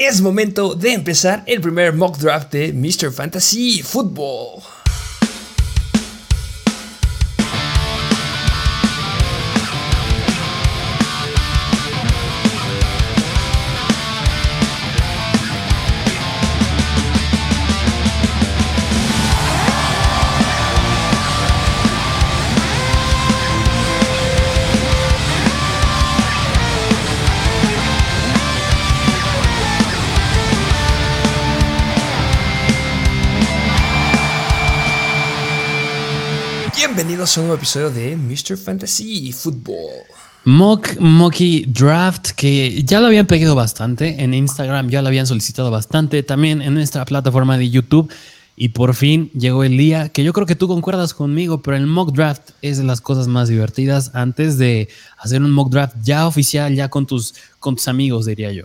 Es momento de empezar el primer mock draft de Mr. Fantasy Football. Bienvenidos un nuevo episodio de Mr. Fantasy Football. Mock Mocky Draft, que ya lo habían pedido bastante en Instagram, ya lo habían solicitado bastante, también en nuestra plataforma de YouTube. Y por fin llegó el día que yo creo que tú concuerdas conmigo, pero el mock draft es de las cosas más divertidas antes de hacer un mock draft ya oficial, ya con tus, con tus amigos, diría yo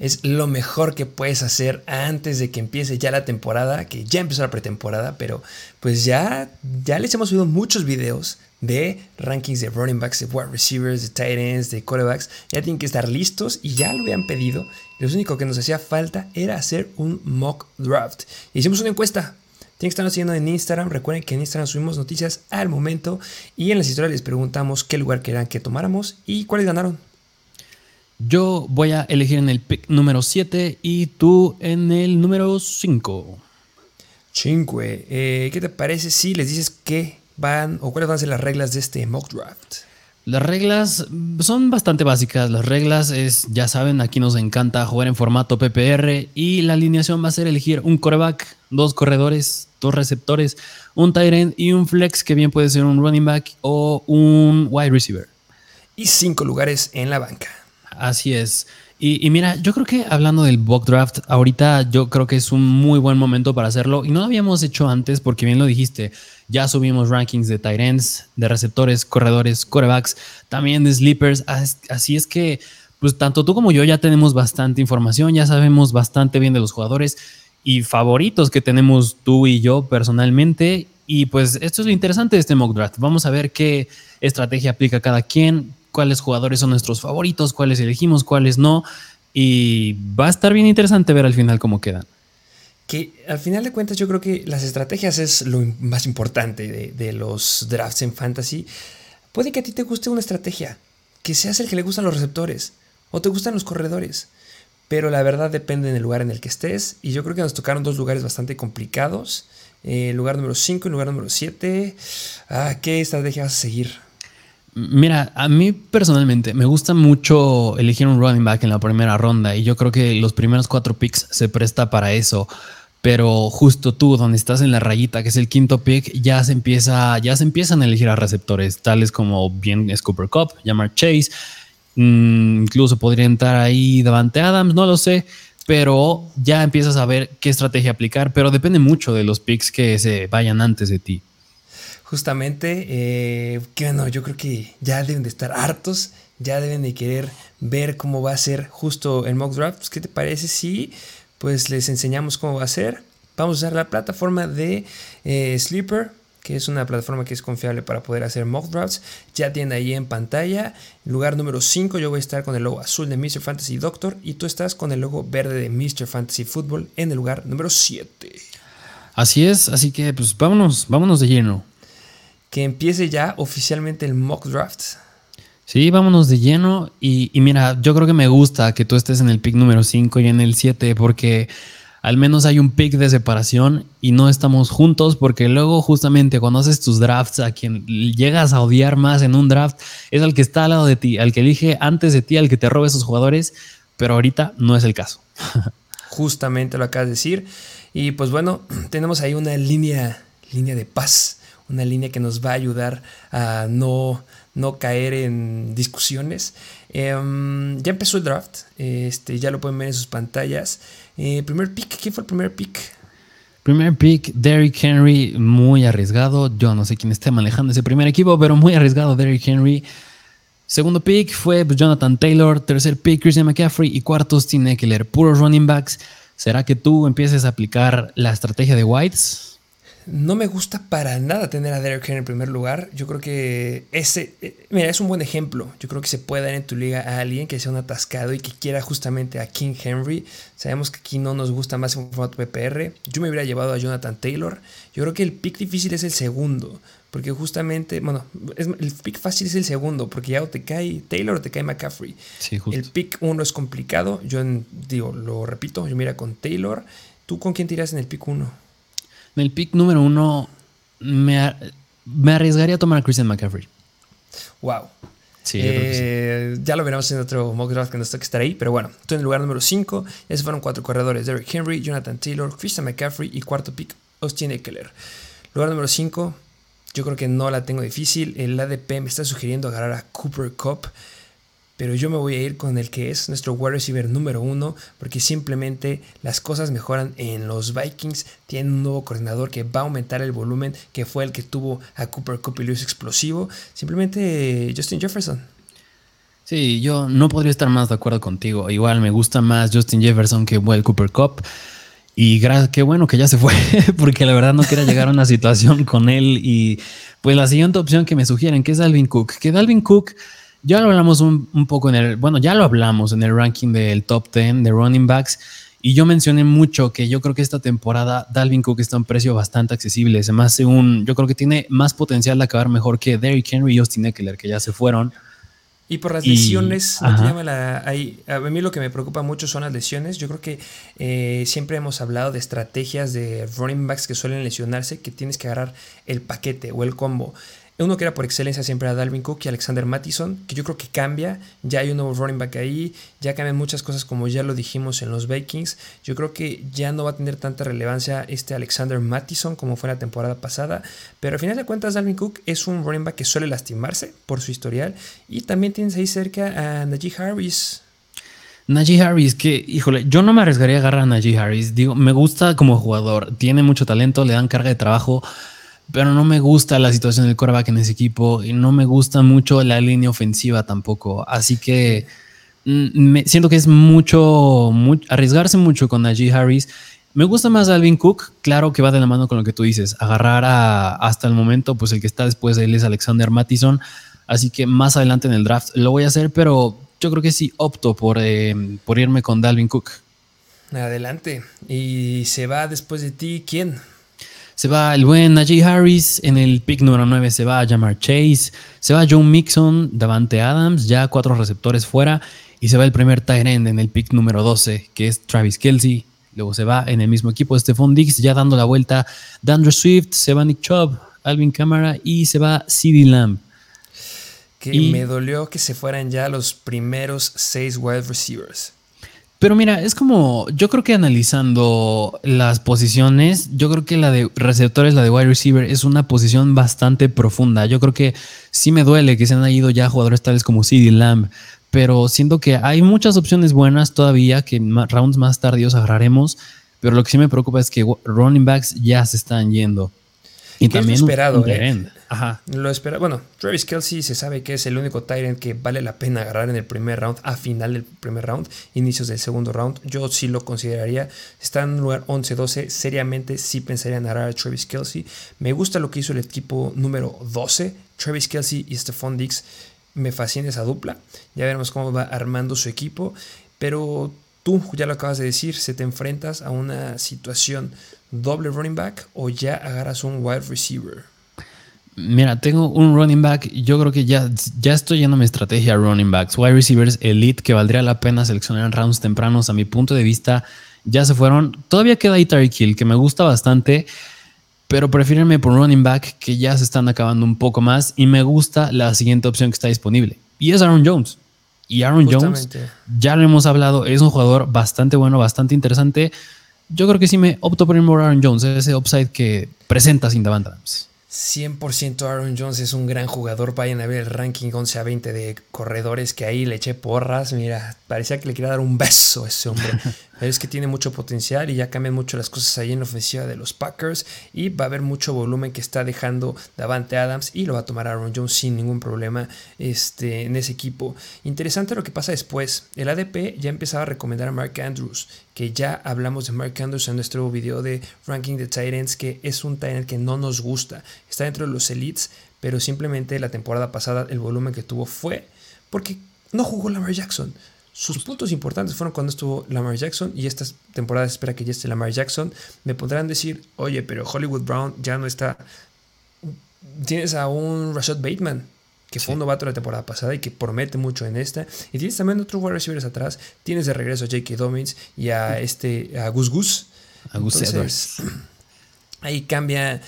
es lo mejor que puedes hacer antes de que empiece ya la temporada, que ya empezó la pretemporada, pero pues ya, ya les hemos subido muchos videos de rankings de running backs, de wide receivers, de tight ends, de quarterbacks. Ya tienen que estar listos y ya lo habían pedido. Lo único que nos hacía falta era hacer un mock draft. Hicimos una encuesta. Tienen que estarnos siguiendo en Instagram. Recuerden que en Instagram subimos noticias al momento y en las historias les preguntamos qué lugar querían que tomáramos y cuáles ganaron. Yo voy a elegir en el pick número 7 y tú en el número 5. 5. Eh, ¿Qué te parece si les dices qué van o cuáles van a ser las reglas de este mock draft? Las reglas son bastante básicas. Las reglas es, ya saben, aquí nos encanta jugar en formato PPR y la alineación va a ser elegir un coreback, dos corredores, dos receptores, un tight end y un flex que bien puede ser un running back o un wide receiver. Y cinco lugares en la banca. Así es. Y, mira, yo creo que hablando del book draft, ahorita yo creo que es un muy buen momento para hacerlo. Y no lo habíamos hecho antes porque bien lo dijiste, ya subimos rankings de tight ends, de receptores, corredores, corebacks, también de sleepers. Así es que, pues tanto tú como yo ya tenemos bastante información, ya sabemos bastante bien de los jugadores y favoritos que tenemos tú y yo personalmente. Y pues esto es lo interesante de este mock draft. Vamos a ver qué estrategia aplica cada quien, cuáles jugadores son nuestros favoritos, cuáles elegimos, cuáles no. Y va a estar bien interesante ver al final cómo quedan. Que al final de cuentas yo creo que las estrategias es lo más importante de, los drafts en fantasy. Puede que a ti te guste una estrategia, que seas el que le gustan los receptores o te gustan los corredores. Pero la verdad depende del lugar en el que estés. Y yo creo que nos tocaron dos lugares bastante complicados. Eh, lugar número 5 y lugar número 7. Ah, ¿Qué estrategia vas a seguir? Mira, a mí personalmente me gusta mucho elegir un running back en la primera ronda y yo creo que los primeros cuatro picks se presta para eso. Pero justo tú, donde estás en la rayita, que es el quinto pick, ya se empieza, ya se empiezan a elegir a receptores, tales como bien es Cooper Cup, llamar Chase, mm, incluso podría entrar ahí Davante Adams, no lo sé, pero ya empiezas a ver qué estrategia aplicar, pero depende mucho de los picks que se vayan antes de ti justamente, eh, que bueno, yo creo que ya deben de estar hartos, ya deben de querer ver cómo va a ser justo el mock draft. Pues, ¿Qué te parece si pues les enseñamos cómo va a ser? Vamos a usar la plataforma de eh, Sleeper, que es una plataforma que es confiable para poder hacer mock drafts. Ya tienen ahí en pantalla. Lugar número 5, yo voy a estar con el logo azul de Mr. Fantasy Doctor y tú estás con el logo verde de Mr. Fantasy Football en el lugar número 7. Así es, así que pues vámonos, vámonos de lleno que empiece ya oficialmente el mock draft. Sí, vámonos de lleno. Y, mira, yo creo que me gusta que tú estés en el pick número 5 y en el 7 porque al menos hay un pick de separación y no estamos juntos porque luego justamente cuando haces tus drafts a quien llegas a odiar más en un draft es al que está al lado de ti, al que elige antes de ti, al que te robe esos jugadores, pero ahorita no es el caso. Justamente lo acabas de decir. Y pues bueno, tenemos ahí una línea, línea de paz una línea que nos va a ayudar a no, no caer en discusiones. Em, ya empezó el draft, este, ya lo pueden ver en sus pantallas. Eh, primer pick, ¿quién fue el primer pick? Primer pick, Derrick Henry, muy arriesgado. Yo no sé quién esté manejando ese primer equipo, pero muy arriesgado Derrick Henry. Segundo pick fue Jonathan Taylor. Tercer pick, Christian McCaffrey. Y cuarto, Steve Eckler. Puros running backs. ¿Será que tú empieces a aplicar la estrategia de Whites? No me gusta para nada tener a Derek Henry en primer lugar. Yo creo que ese, eh, mira, es un buen ejemplo. Yo creo que se puede dar en tu liga a alguien que sea un atascado y que quiera justamente a King Henry. Sabemos que aquí no nos gusta más en formato PPR. Yo me hubiera llevado a Jonathan Taylor. Yo creo que el pick difícil es el segundo. Porque justamente, bueno, el pick fácil es el segundo, porque ya o te cae Taylor o te cae McCaffrey. Sí, justo. El pick uno es complicado. Yo digo, lo repito, yo mira con Taylor. ¿Tú con quién tiras en el pick uno? En el pick número uno me, me arriesgaría a tomar a Christian McCaffrey. Wow. Sí, eh, Ya lo veremos en otro mock draft que nos toca estar ahí. Pero bueno, tú en el lugar número 5. Ya se fueron cuatro corredores: Derrick Henry, Jonathan Taylor, Christian McCaffrey y cuarto pick, Austin Eckler. Lugar número 5. Yo creo que no la tengo difícil. El ADP me está sugiriendo agarrar a Cooper Cup pero yo me voy a ir con el que es nuestro wide receiver número uno, porque simplemente las cosas mejoran en los Vikings. Tienen un nuevo coordinador que va a aumentar el volumen, que fue el que tuvo a Cooper Cup y Luis Explosivo. Simplemente Justin Jefferson. Sí, yo no podría estar más de acuerdo contigo. Igual me gusta más Justin Jefferson que el Cooper Cup. Y qué bueno que ya se fue, porque la verdad no quería llegar a una situación con él. Y pues la siguiente opción que me sugieren, que es Dalvin Cook. Que Dalvin Cook ya lo hablamos un, poco en el, bueno, ya lo hablamos en el ranking del top 10 de running backs. Y yo mencioné mucho que yo creo que esta temporada Dalvin Cook está a un precio bastante accesible. Se me hace un, yo creo que tiene más potencial de acabar mejor que Derrick Henry y Austin Eckler, que ya se fueron. Y por las lesiones, a mí lo que me preocupa mucho son las lesiones. Yo creo que eh, siempre hemos hablado de estrategias de running backs que suelen lesionarse, que tienes que agarrar el paquete o el combo. Uno que era por excelencia siempre a Dalvin Cook y Alexander Mattison, que yo creo que cambia. Ya hay un nuevo running back ahí, ya cambian muchas cosas como ya lo dijimos en los Vikings. Yo creo que ya no va a tener tanta relevancia este Alexander Mattison como fue la temporada pasada. Pero al final de cuentas, Dalvin Cook es un running back que suele lastimarse por su historial. Y también tienes ahí cerca a Najee Harris. Najee Harris, que, híjole, yo no me arriesgaría a agarrar a Najee Harris. Digo, me gusta como jugador, tiene mucho talento, le dan carga de trabajo pero no me gusta la situación del quarterback en ese equipo y no me gusta mucho la línea ofensiva tampoco. Así que mm, me, siento que es mucho, arriesgarse mucho con Najee Harris. Me gusta más Alvin Cook, claro que va de la mano con lo que tú dices. Agarrar a, hasta el momento, pues el que está después de él es Alexander Mattison. Así que más adelante en el draft lo voy a hacer, pero yo creo que sí opto por, eh, por irme con Dalvin Cook. Adelante. ¿Y se va después de ti quién? Se va el buen Najee Harris. En el pick número 9 se va a Jamar Chase. Se va John Mixon, Davante Adams, ya cuatro receptores fuera. Y se va el primer tight end en el pick número 12, que es Travis Kelsey. Luego se va en el mismo equipo Stephon Diggs, ya dando la vuelta. Dandre Swift, se va Nick Chubb, Alvin Kamara y se va CeeDee Lamb. Que me dolió que se fueran ya los primeros seis wide receivers. Pero mira, es como, yo creo que analizando las posiciones, yo creo que la de receptores, la de wide receiver, es una posición bastante profunda. Yo creo que sí me duele que se han ido ya jugadores tales como CD Lamb, pero siento que hay muchas opciones buenas todavía que rounds más tardíos agarraremos, pero lo que sí me preocupa es que running backs ya se están yendo. Y también es esperado, ¿eh? Ajá. Lo espera. Bueno, Travis Kelsey se sabe que es el único Tyrant que vale la pena agarrar en el primer round, a final del primer round, inicios del segundo round. Yo sí lo consideraría. Está en un lugar 11-12. Seriamente sí pensaría en agarrar a Travis Kelsey. Me gusta lo que hizo el equipo número 12. Travis Kelsey y Stephon Diggs. Me fascina esa dupla. Ya veremos cómo va armando su equipo. Pero tú ya lo acabas de decir, se te enfrentas a una situación doble running back o ya agarras un wide receiver? Mira, tengo un running back. Yo creo que ya, ya estoy yendo mi estrategia running backs. Wide receivers elite que valdría la pena seleccionar en rounds tempranos. A mi punto de vista, ya se fueron. Todavía queda ahí Tyreek Hill, que me gusta bastante. Pero prefiero por running back que ya se están acabando un poco más. Y me gusta la siguiente opción que está disponible. Y es Aaron Jones. Y Aaron Jones, ya lo hemos hablado, es un jugador bastante bueno, bastante interesante yo creo que sí me opto por Aaron Jones, ese upside que presenta sin Adams. 100% Aaron Jones es un gran jugador. Vayan a ver el ranking 11 a 20 de corredores que ahí le eché porras. Mira, parecía que le quería dar un beso a ese hombre. Es que tiene mucho potencial y ya cambian mucho las cosas ahí en la ofensiva de los Packers y va a haber mucho volumen que está dejando Davante Adams y lo va a tomar Aaron Jones sin ningún problema este, en ese equipo. Interesante lo que pasa después. El ADP ya empezaba a recomendar a Mark Andrews, que ya hablamos de Mark Andrews en nuestro video de ranking de Titans, que es un Titan que no nos gusta. Está dentro de los elites, pero simplemente la temporada pasada el volumen que tuvo fue porque no jugó Lamar Jackson. Sus puntos importantes fueron cuando estuvo Lamar Jackson y esta temporada espera que ya esté Lamar Jackson. Me podrán decir, oye, pero Hollywood Brown ya no está. Tienes a un Rashad Bateman, que fue un novato la temporada pasada y que promete mucho en esta. Y tienes también otros wide receivers atrás. Tienes de regreso a J.K. Dobbins y a este a Gus Gus. A Gus Edwards. Ahí cambia,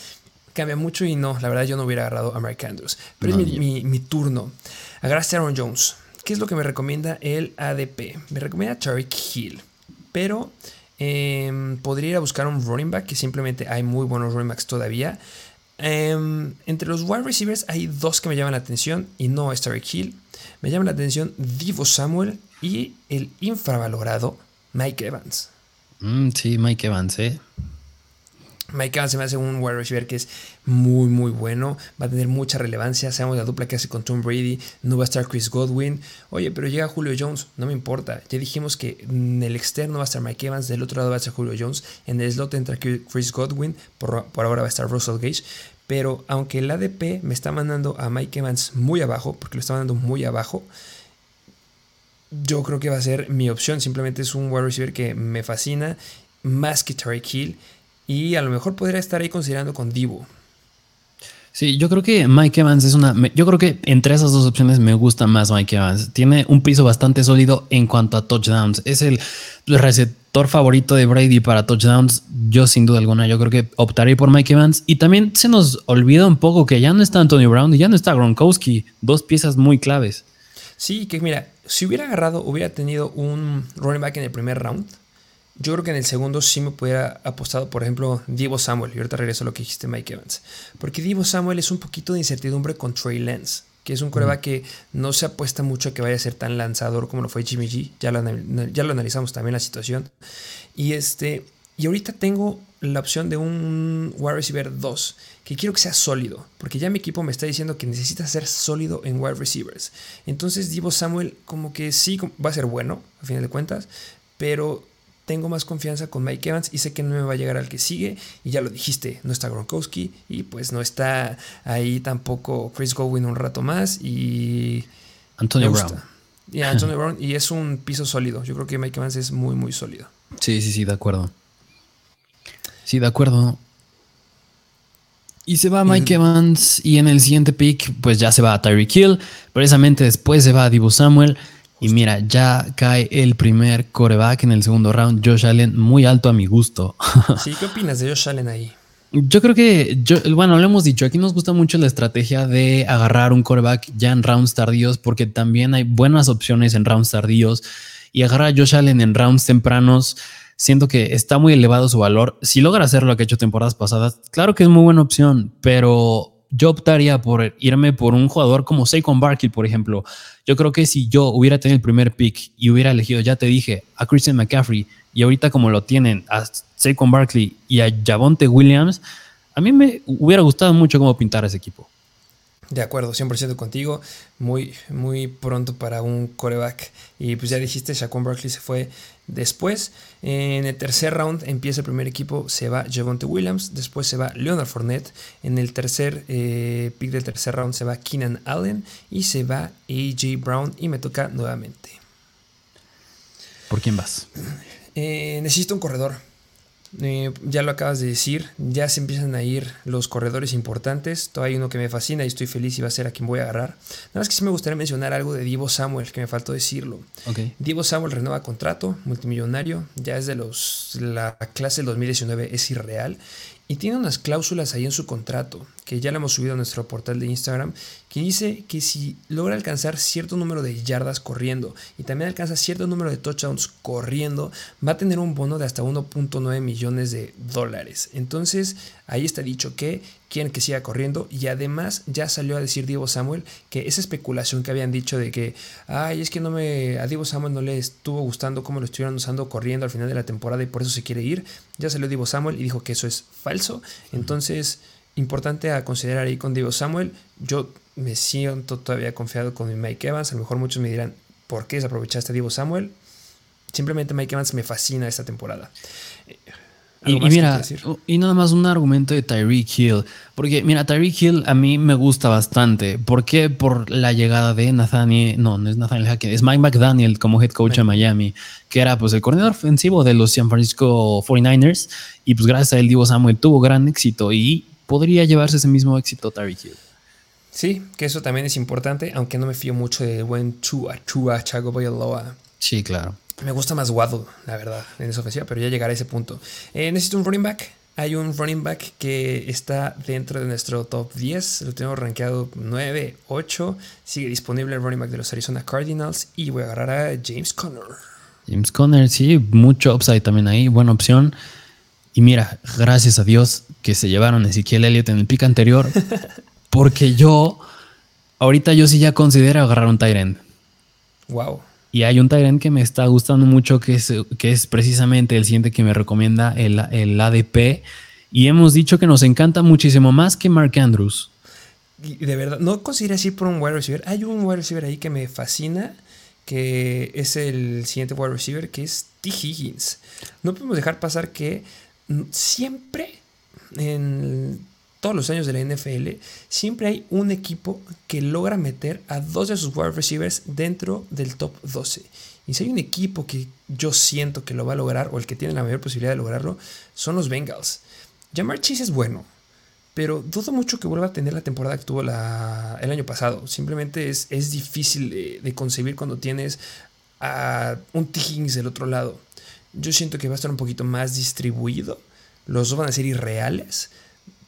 cambia mucho y no, la verdad yo no hubiera agarrado a Mark Andrews. Pero es mi, mi, turno. Agarraste a Aaron Jones. ¿Qué es lo que me recomienda el ADP? Me recomienda Tariq Hill. Pero eh, podría ir a buscar un running back, que simplemente hay muy buenos running backs todavía. Eh, entre los wide receivers hay dos que me llaman la atención y no es Tariq Hill. Me llama la atención Divo Samuel y el infravalorado Mike Evans. Mm, sí, Mike Evans, ¿eh? Mike Evans se me hace un wide receiver que es muy, muy bueno. Va a tener mucha relevancia. Sabemos la dupla que hace con Tom Brady. No va a estar Chris Godwin. Oye, pero llega Julio Jones. No me importa. Ya dijimos que en el externo va a estar Mike Evans. Del otro lado va a estar Julio Jones. En el slot entra Chris Godwin. Por, por ahora va a estar Russell Gage. Pero aunque el ADP me está mandando a Mike Evans muy abajo, porque lo está mandando muy abajo, yo creo que va a ser mi opción. Simplemente es un wide receiver que me fascina más que Tariq Hill. Y a lo mejor podría estar ahí considerando con Divo. Sí, yo creo que Mike Evans es una. Yo creo que entre esas dos opciones me gusta más Mike Evans. Tiene un piso bastante sólido en cuanto a touchdowns. Es el receptor favorito de Brady para touchdowns. Yo, sin duda alguna, yo creo que optaré por Mike Evans. Y también se nos olvida un poco que ya no está Antonio Brown y ya no está Gronkowski. Dos piezas muy claves. Sí, que mira, si hubiera agarrado, hubiera tenido un running back en el primer round yo creo que en el segundo sí me pudiera apostado, por ejemplo, Divo Samuel. Y ahorita regreso a lo que dijiste, Mike Evans. Porque Divo Samuel es un poquito de incertidumbre con Trey Lance, que es un coreback que no se apuesta mucho a que vaya a ser tan lanzador como lo fue Jimmy G. Ya lo, ya lo analizamos también la situación. Y este. Y ahorita tengo la opción de un wide receiver 2, que quiero que sea sólido, porque ya mi equipo me está diciendo que necesita ser sólido en wide receivers. Entonces Divo Samuel como que sí va a ser bueno, a final de cuentas, pero tengo más confianza con Mike Evans y sé que no me va a llegar al que sigue. Y ya lo dijiste, no está Gronkowski y pues no está ahí tampoco Chris Godwin un rato más y Antonio Brown. Y Antonio Brown y es un piso sólido. Yo creo que Mike Evans es muy muy sólido. Sí, sí, sí, de acuerdo. Sí, de acuerdo. Y se va Mike Evans y en el siguiente pick pues ya se va a Tyreek Hill. Precisamente después se va a Divo Samuel. Y mira, ya cae el primer coreback en el segundo round, Josh Allen, muy alto a mi gusto. Sí, ¿qué opinas de Josh Allen ahí? Yo creo que, yo, bueno, lo hemos dicho, aquí nos gusta mucho la estrategia de agarrar un coreback ya en rounds tardíos, porque también hay buenas opciones en rounds tardíos. Y agarrar a Josh Allen en rounds tempranos, siento que está muy elevado su valor. Si logra hacer lo que ha hecho temporadas pasadas, claro que es muy buena opción, pero yo optaría por irme por un jugador como Saquon Barkley, por ejemplo. Yo creo que si yo hubiera tenido el primer pick y hubiera elegido, ya te dije, a Christian McCaffrey y ahorita como lo tienen a Saquon Barkley y a Javonte Williams, a mí me hubiera gustado mucho cómo pintar ese equipo. De acuerdo, 100% contigo. Muy, muy pronto para un coreback. Y pues ya dijiste, Shaquan Barkley se fue después. En el tercer round empieza el primer equipo, se va Javonte Williams. Después se va Leonard Fournette. En el tercer eh, pick del tercer round se va Keenan Allen. Y se va AJ Brown. Y me toca nuevamente. ¿Por quién vas? Eh, necesito un corredor. Eh, ya lo acabas de decir, ya se empiezan a ir los corredores importantes. Todavía hay uno que me fascina y estoy feliz y va a ser a quien voy a agarrar. Nada más que sí me gustaría mencionar algo de Divo Samuel, que me faltó decirlo. Okay. Divo Samuel renueva contrato, multimillonario, ya es de los. La clase del 2019 es irreal y tiene unas cláusulas ahí en su contrato, que ya lo hemos subido a nuestro portal de Instagram, que dice que si logra alcanzar cierto número de yardas corriendo y también alcanza cierto número de touchdowns corriendo, va a tener un bono de hasta 1.9 millones de dólares. Entonces, ahí está dicho que quieren que siga corriendo y además ya salió a decir Diego Samuel que esa especulación que habían dicho de que, ay, es que no me, a Diego Samuel no le estuvo gustando cómo lo estuvieron usando corriendo al final de la temporada y por eso se quiere ir, ya salió Diego Samuel y dijo que eso es falso, entonces importante a considerar ahí con Diego Samuel, yo me siento todavía confiado con mi Mike Evans, a lo mejor muchos me dirán, ¿por qué desaprovechaste a Diego Samuel? Simplemente Mike Evans me fascina esta temporada. Y, mira, y nada más un argumento de Tyreek Hill. Porque, mira, Tyreek Hill a mí me gusta bastante. ¿Por qué? Por la llegada de Nathaniel, no, no es Nathaniel Hackett, es Mike McDaniel como head coach de Miami, que era pues el coordinador ofensivo de los San Francisco 49ers. Y pues gracias a él, Divo Samuel tuvo gran éxito y podría llevarse ese mismo éxito Tyreek Hill. Sí, que eso también es importante, aunque no me fío mucho de buen Chua, Chua, Chago Boyaloa. Sí, claro. Me gusta más Waddle, la verdad, en esa ofensiva, pero ya llegará a ese punto. Eh, necesito un running back. Hay un running back que está dentro de nuestro top 10. Lo tengo rankeado 9, 8. Sigue disponible el running back de los Arizona Cardinals. Y voy a agarrar a James Conner. James Conner, sí, mucho upside también ahí. Buena opción. Y mira, gracias a Dios que se llevaron a Ezequiel Elliott en el pick anterior. porque yo, ahorita yo sí ya considero agarrar un Tyrant. Wow. Y hay un Tyrant que me está gustando mucho, que es, que es precisamente el siguiente que me recomienda el, el ADP. Y hemos dicho que nos encanta muchísimo más que Mark Andrews. De verdad, no considero así por un wide receiver. Hay un wide receiver ahí que me fascina, que es el siguiente wide receiver, que es T. Higgins. No podemos dejar pasar que siempre en todos los años de la NFL, siempre hay un equipo que logra meter a dos de sus wide receivers dentro del top 12. Y si hay un equipo que yo siento que lo va a lograr, o el que tiene la mayor posibilidad de lograrlo, son los Bengals. Jamar Chase es bueno, pero dudo mucho que vuelva a tener la temporada que tuvo el año pasado. Simplemente es, es difícil de, concebir cuando tienes a un T. Higgins del otro lado. Yo siento que va a estar un poquito más distribuido. Los dos van a ser irreales.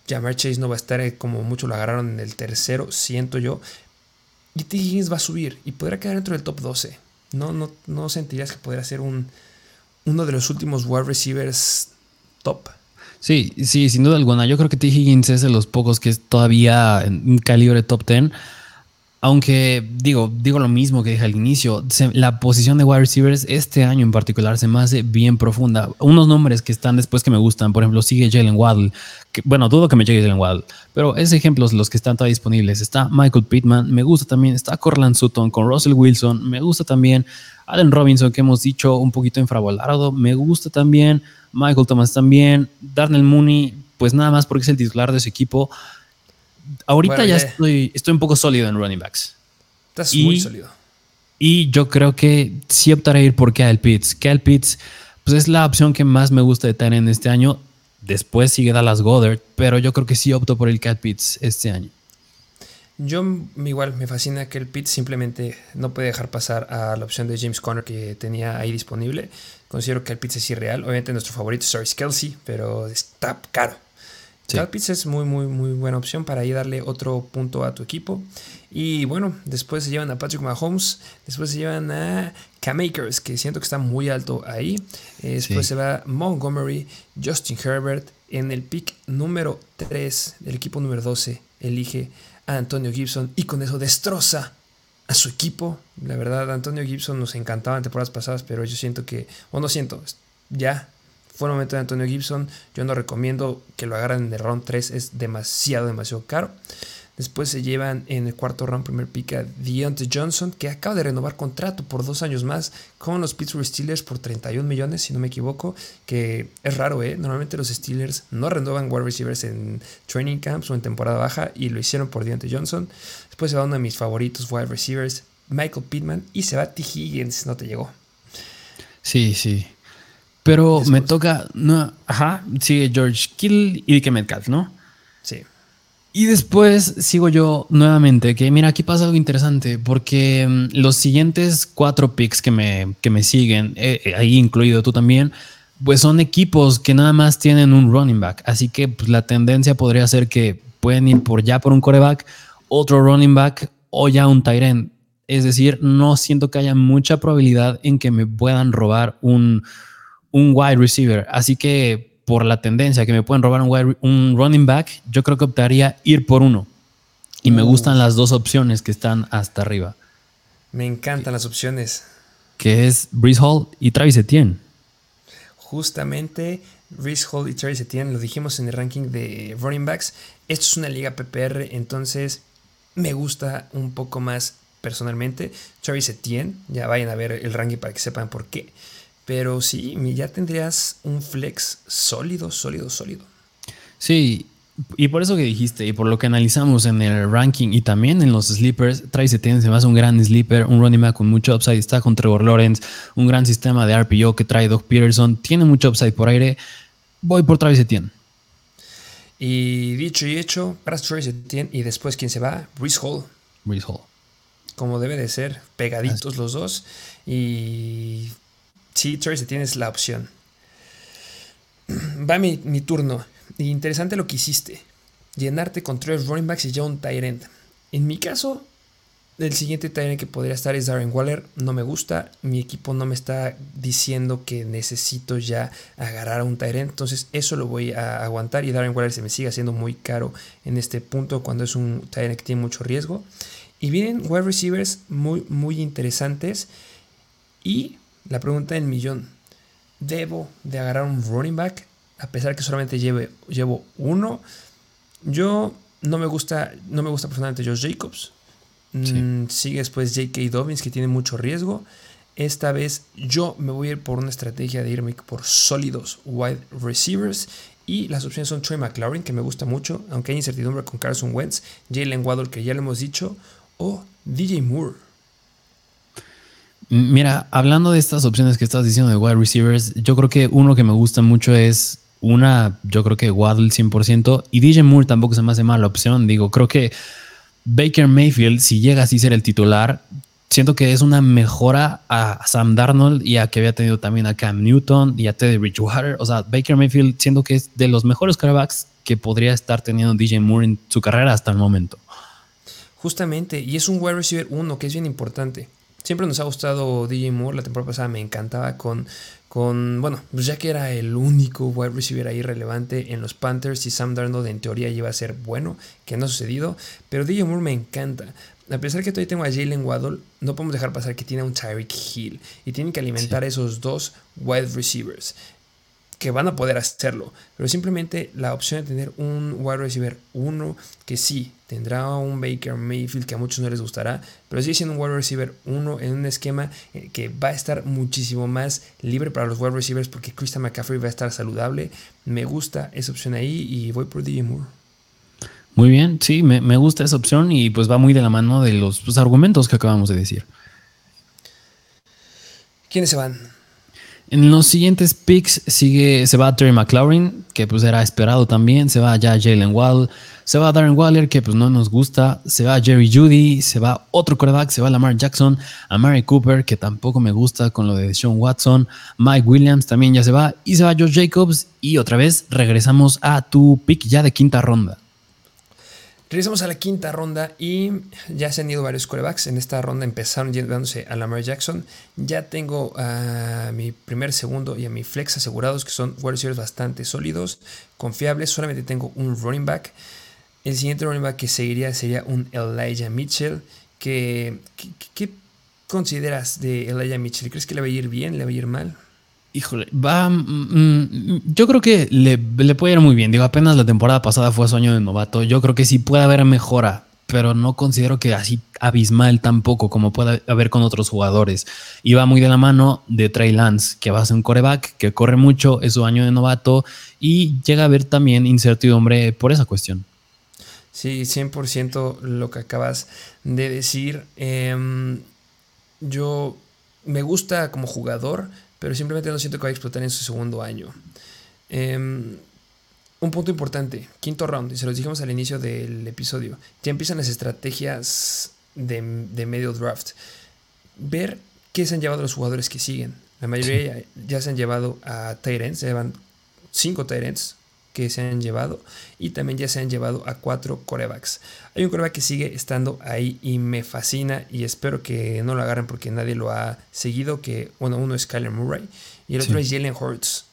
Jamar Chase no va a estar eh, como mucho lo agarraron en el tercero, siento yo. Y T. Higgins va a subir y podrá quedar dentro del top 12. No, no, no sentirías que podría ser un, uno de los últimos wide receivers top. Sí, sí, sin duda alguna. Yo creo que T. Higgins es de los pocos que es todavía en calibre top 10. Aunque digo, digo lo mismo que dije al inicio, la posición de wide receivers este año en particular se me hace bien profunda. Unos nombres que están después que me gustan, por ejemplo, sigue Jalen Waddle, bueno, dudo que me llegue Jalen Waddle, pero esos ejemplos los que están todavía disponibles. Está Michael Pittman, me gusta también, está Corland Sutton con Russell Wilson, me gusta también Allen Robinson, que hemos dicho un poquito infravolado, me gusta también Michael Thomas también, Darnell Mooney, pues nada más porque es el titular de su equipo ahorita ya, estoy, estoy un poco sólido en running backs. Estás muy sólido. Y yo creo que sí optaré a ir por Kyle Pitts. Kyle Pitts pues es la opción que más me gusta de tener en este año. Después sigue Dallas Goddard, pero yo creo que sí opto por el Kyle Pitts este año. Yo igual me fascina que el Pitts simplemente no puede dejar pasar a la opción de James Conner que tenía ahí disponible. Considero que el Pitts es irreal. Obviamente nuestro favorito es Kelsey, pero está caro. Sí. es muy, muy, muy buena opción para ahí darle otro punto a tu equipo. Y bueno, después se llevan a Patrick Mahomes, después se llevan a K-Makers, que siento que está muy alto ahí. Eh, después se va Montgomery, Justin Herbert. En el pick número 3 del equipo número 12 elige a Antonio Gibson y con eso destroza a su equipo. La verdad, Antonio Gibson nos encantaba en temporadas pasadas, pero yo siento que, o no siento, ya fue el momento de Antonio Gibson. Yo no recomiendo que lo agarren en el round 3. Es demasiado, demasiado caro. Después se llevan en el cuarto round primer pick a Deontay Johnson, que acaba de renovar contrato por dos años más con los Pittsburgh Steelers por 31 millones, si no me equivoco. Que es raro, ¿eh? Normalmente los Steelers no renuevan wide receivers en training camps o en temporada baja y lo hicieron por Deontay Johnson. Después se va uno de mis favoritos wide receivers, Michael Pittman, y se va T. Higgins, no te llegó. Sí, sí. Pero me toca. No, ajá, sigue George Kittle y Dike Metcalf, ¿no? Sí. Y después sigo yo nuevamente, que mira, aquí pasa algo interesante, porque mm, los siguientes cuatro picks que me, que me siguen, eh, eh, ahí incluido tú también, pues son equipos que nada más tienen un running back. Así que pues, la tendencia podría ser que pueden ir por ya por un coreback, otro running back o ya un tight end. Es decir, no siento que haya mucha probabilidad en que me puedan robar un un wide receiver. Así que por la tendencia que me pueden robar un, un running back, yo creo que optaría ir por uno. Y me gustan las dos opciones que están hasta arriba. Me encantan las opciones. Que es Breeze Hall y Travis Etienne. Justamente Breeze Hall y Travis Etienne lo dijimos en el ranking de running backs. Esto es una liga PPR, entonces me gusta un poco más personalmente. Travis Etienne, ya vayan a ver el ranking para que sepan por qué. Pero sí, ya tendrías un flex sólido, sólido, sólido. Sí, y por eso que dijiste, y por lo que analizamos en el ranking y también en los sleepers, Travis Etienne se me hace un gran sleeper, un running back con mucho upside, está con Trevor Lawrence, un gran sistema de RPO que trae Doug Peterson, tiene mucho upside por aire. Voy por Travis Etienne. Y dicho y hecho, para Travis Etienne y después quién se va, Breeze Hall. Breeze Hall. Como debe de ser, pegaditos los dos. Y sí, Travis Etienne es la opción. Va mi, turno. Interesante lo que hiciste. Llenarte con tres running backs y ya un tight end. En mi caso, el siguiente tight que podría estar es Darren Waller. No me gusta. Mi equipo no me está diciendo que necesito ya agarrar a un tight. Entonces eso lo voy a aguantar. Y Darren Waller se me sigue haciendo muy caro en este punto cuando es un tight que tiene mucho riesgo. Y vienen wide receivers muy, muy interesantes. Y la pregunta del millón. ¿Debo de agarrar un running back? a pesar que solamente lleve, llevo uno, yo no me gusta, no me gusta personalmente Josh Jacobs. Mm, sigue después J.K. Dobbins, que tiene mucho riesgo. Esta vez yo me voy a ir por una estrategia de irme por sólidos wide receivers. Y las opciones son Troy McLaurin, que me gusta mucho, aunque hay incertidumbre con Carson Wentz, Jalen Waddle, que ya lo hemos dicho, o DJ Moore. Mira, hablando de estas opciones que estás diciendo de wide receivers, yo creo que uno que me gusta mucho es una, yo creo que Waddle 100% y DJ Moore tampoco se me hace mala opción. Digo, creo que Baker Mayfield, si llega así a ser el titular, siento que es una mejora a Sam Darnold y a que había tenido también a Cam Newton y a Teddy Bridgewater. O sea, Baker Mayfield siento que es de los mejores quarterbacks que podría estar teniendo DJ Moore en su carrera hasta el momento. Justamente, y es un wide receiver uno que es bien importante. Siempre nos ha gustado DJ Moore, la temporada pasada me encantaba con, con, bueno, pues ya que era el único wide receiver ahí relevante en los Panthers y Sam Darnold en teoría iba a ser bueno, que no ha sucedido, pero DJ Moore me encanta. A pesar que todavía tengo a Jalen Waddle, no podemos dejar pasar que tiene un Tyreek Hill y tienen que alimentar esos dos wide receivers que van a poder hacerlo, pero simplemente la opción de tener un wide receiver uno que sí tendrá un Baker Mayfield que a muchos no les gustará, pero sigue siendo un wide receiver uno en un esquema eh, que va a estar muchísimo más libre para los wide receivers porque Christian McCaffrey va a estar saludable. Me gusta esa opción ahí y voy por DJ Moore. Muy bien, sí, me, gusta esa opción y pues va muy de la mano de los pues, argumentos que acabamos de decir. ¿Quiénes se van? En los siguientes picks sigue, se va Terry McLaurin, que pues era esperado también, se va ya Jalen Wall, se va Darren Waller, que pues no nos gusta, se va Jerry Judy, se va otro quarterback, se va Lamar Jackson, a Mary Cooper, que tampoco me gusta con lo de Sean Watson, Mike Williams también ya se va, y se va Josh Jacobs, y otra vez regresamos a tu pick ya de quinta ronda. Regresamos a la quinta ronda y ya se han ido varios corebacks. En esta ronda empezaron llevándose a Lamar Jackson. Ya tengo a mi primer, segundo y a mi flex asegurados, que son wide bastante sólidos, confiables. Solamente tengo un running back. El siguiente running back que seguiría sería un Elijah Mitchell. ¿Qué, qué consideras de Elijah Mitchell? ¿Crees que le va a ir bien? ¿Le va a ir mal? Híjole, va. Mm, mm, yo creo que le, puede ir muy bien. Digo, apenas la temporada pasada fue sueño de novato. Yo creo que sí puede haber mejora, pero no considero que así abismal tampoco como puede haber con otros jugadores. Y va muy de la mano de Trey Lance, que va a ser un coreback, que corre mucho, es su año de novato y llega a haber también incertidumbre por esa cuestión. Sí, 100% lo que acabas de decir. Em, yo me gusta como jugador pero simplemente no siento que va a explotar en su segundo año. Em, un punto importante, quinto round, y se los dijimos al inicio del episodio, ya empiezan las estrategias de, medio draft. Ver qué se han llevado los jugadores que siguen. La mayoría ya, se han llevado a Tyrants, se llevan cinco Tyrants que se han llevado y también ya se han llevado a cuatro corebacks. Hay un coreback que sigue estando ahí y me fascina y espero que no lo agarren porque nadie lo ha seguido, que bueno, uno es Kyler Murray y el otro es Jalen Hurts.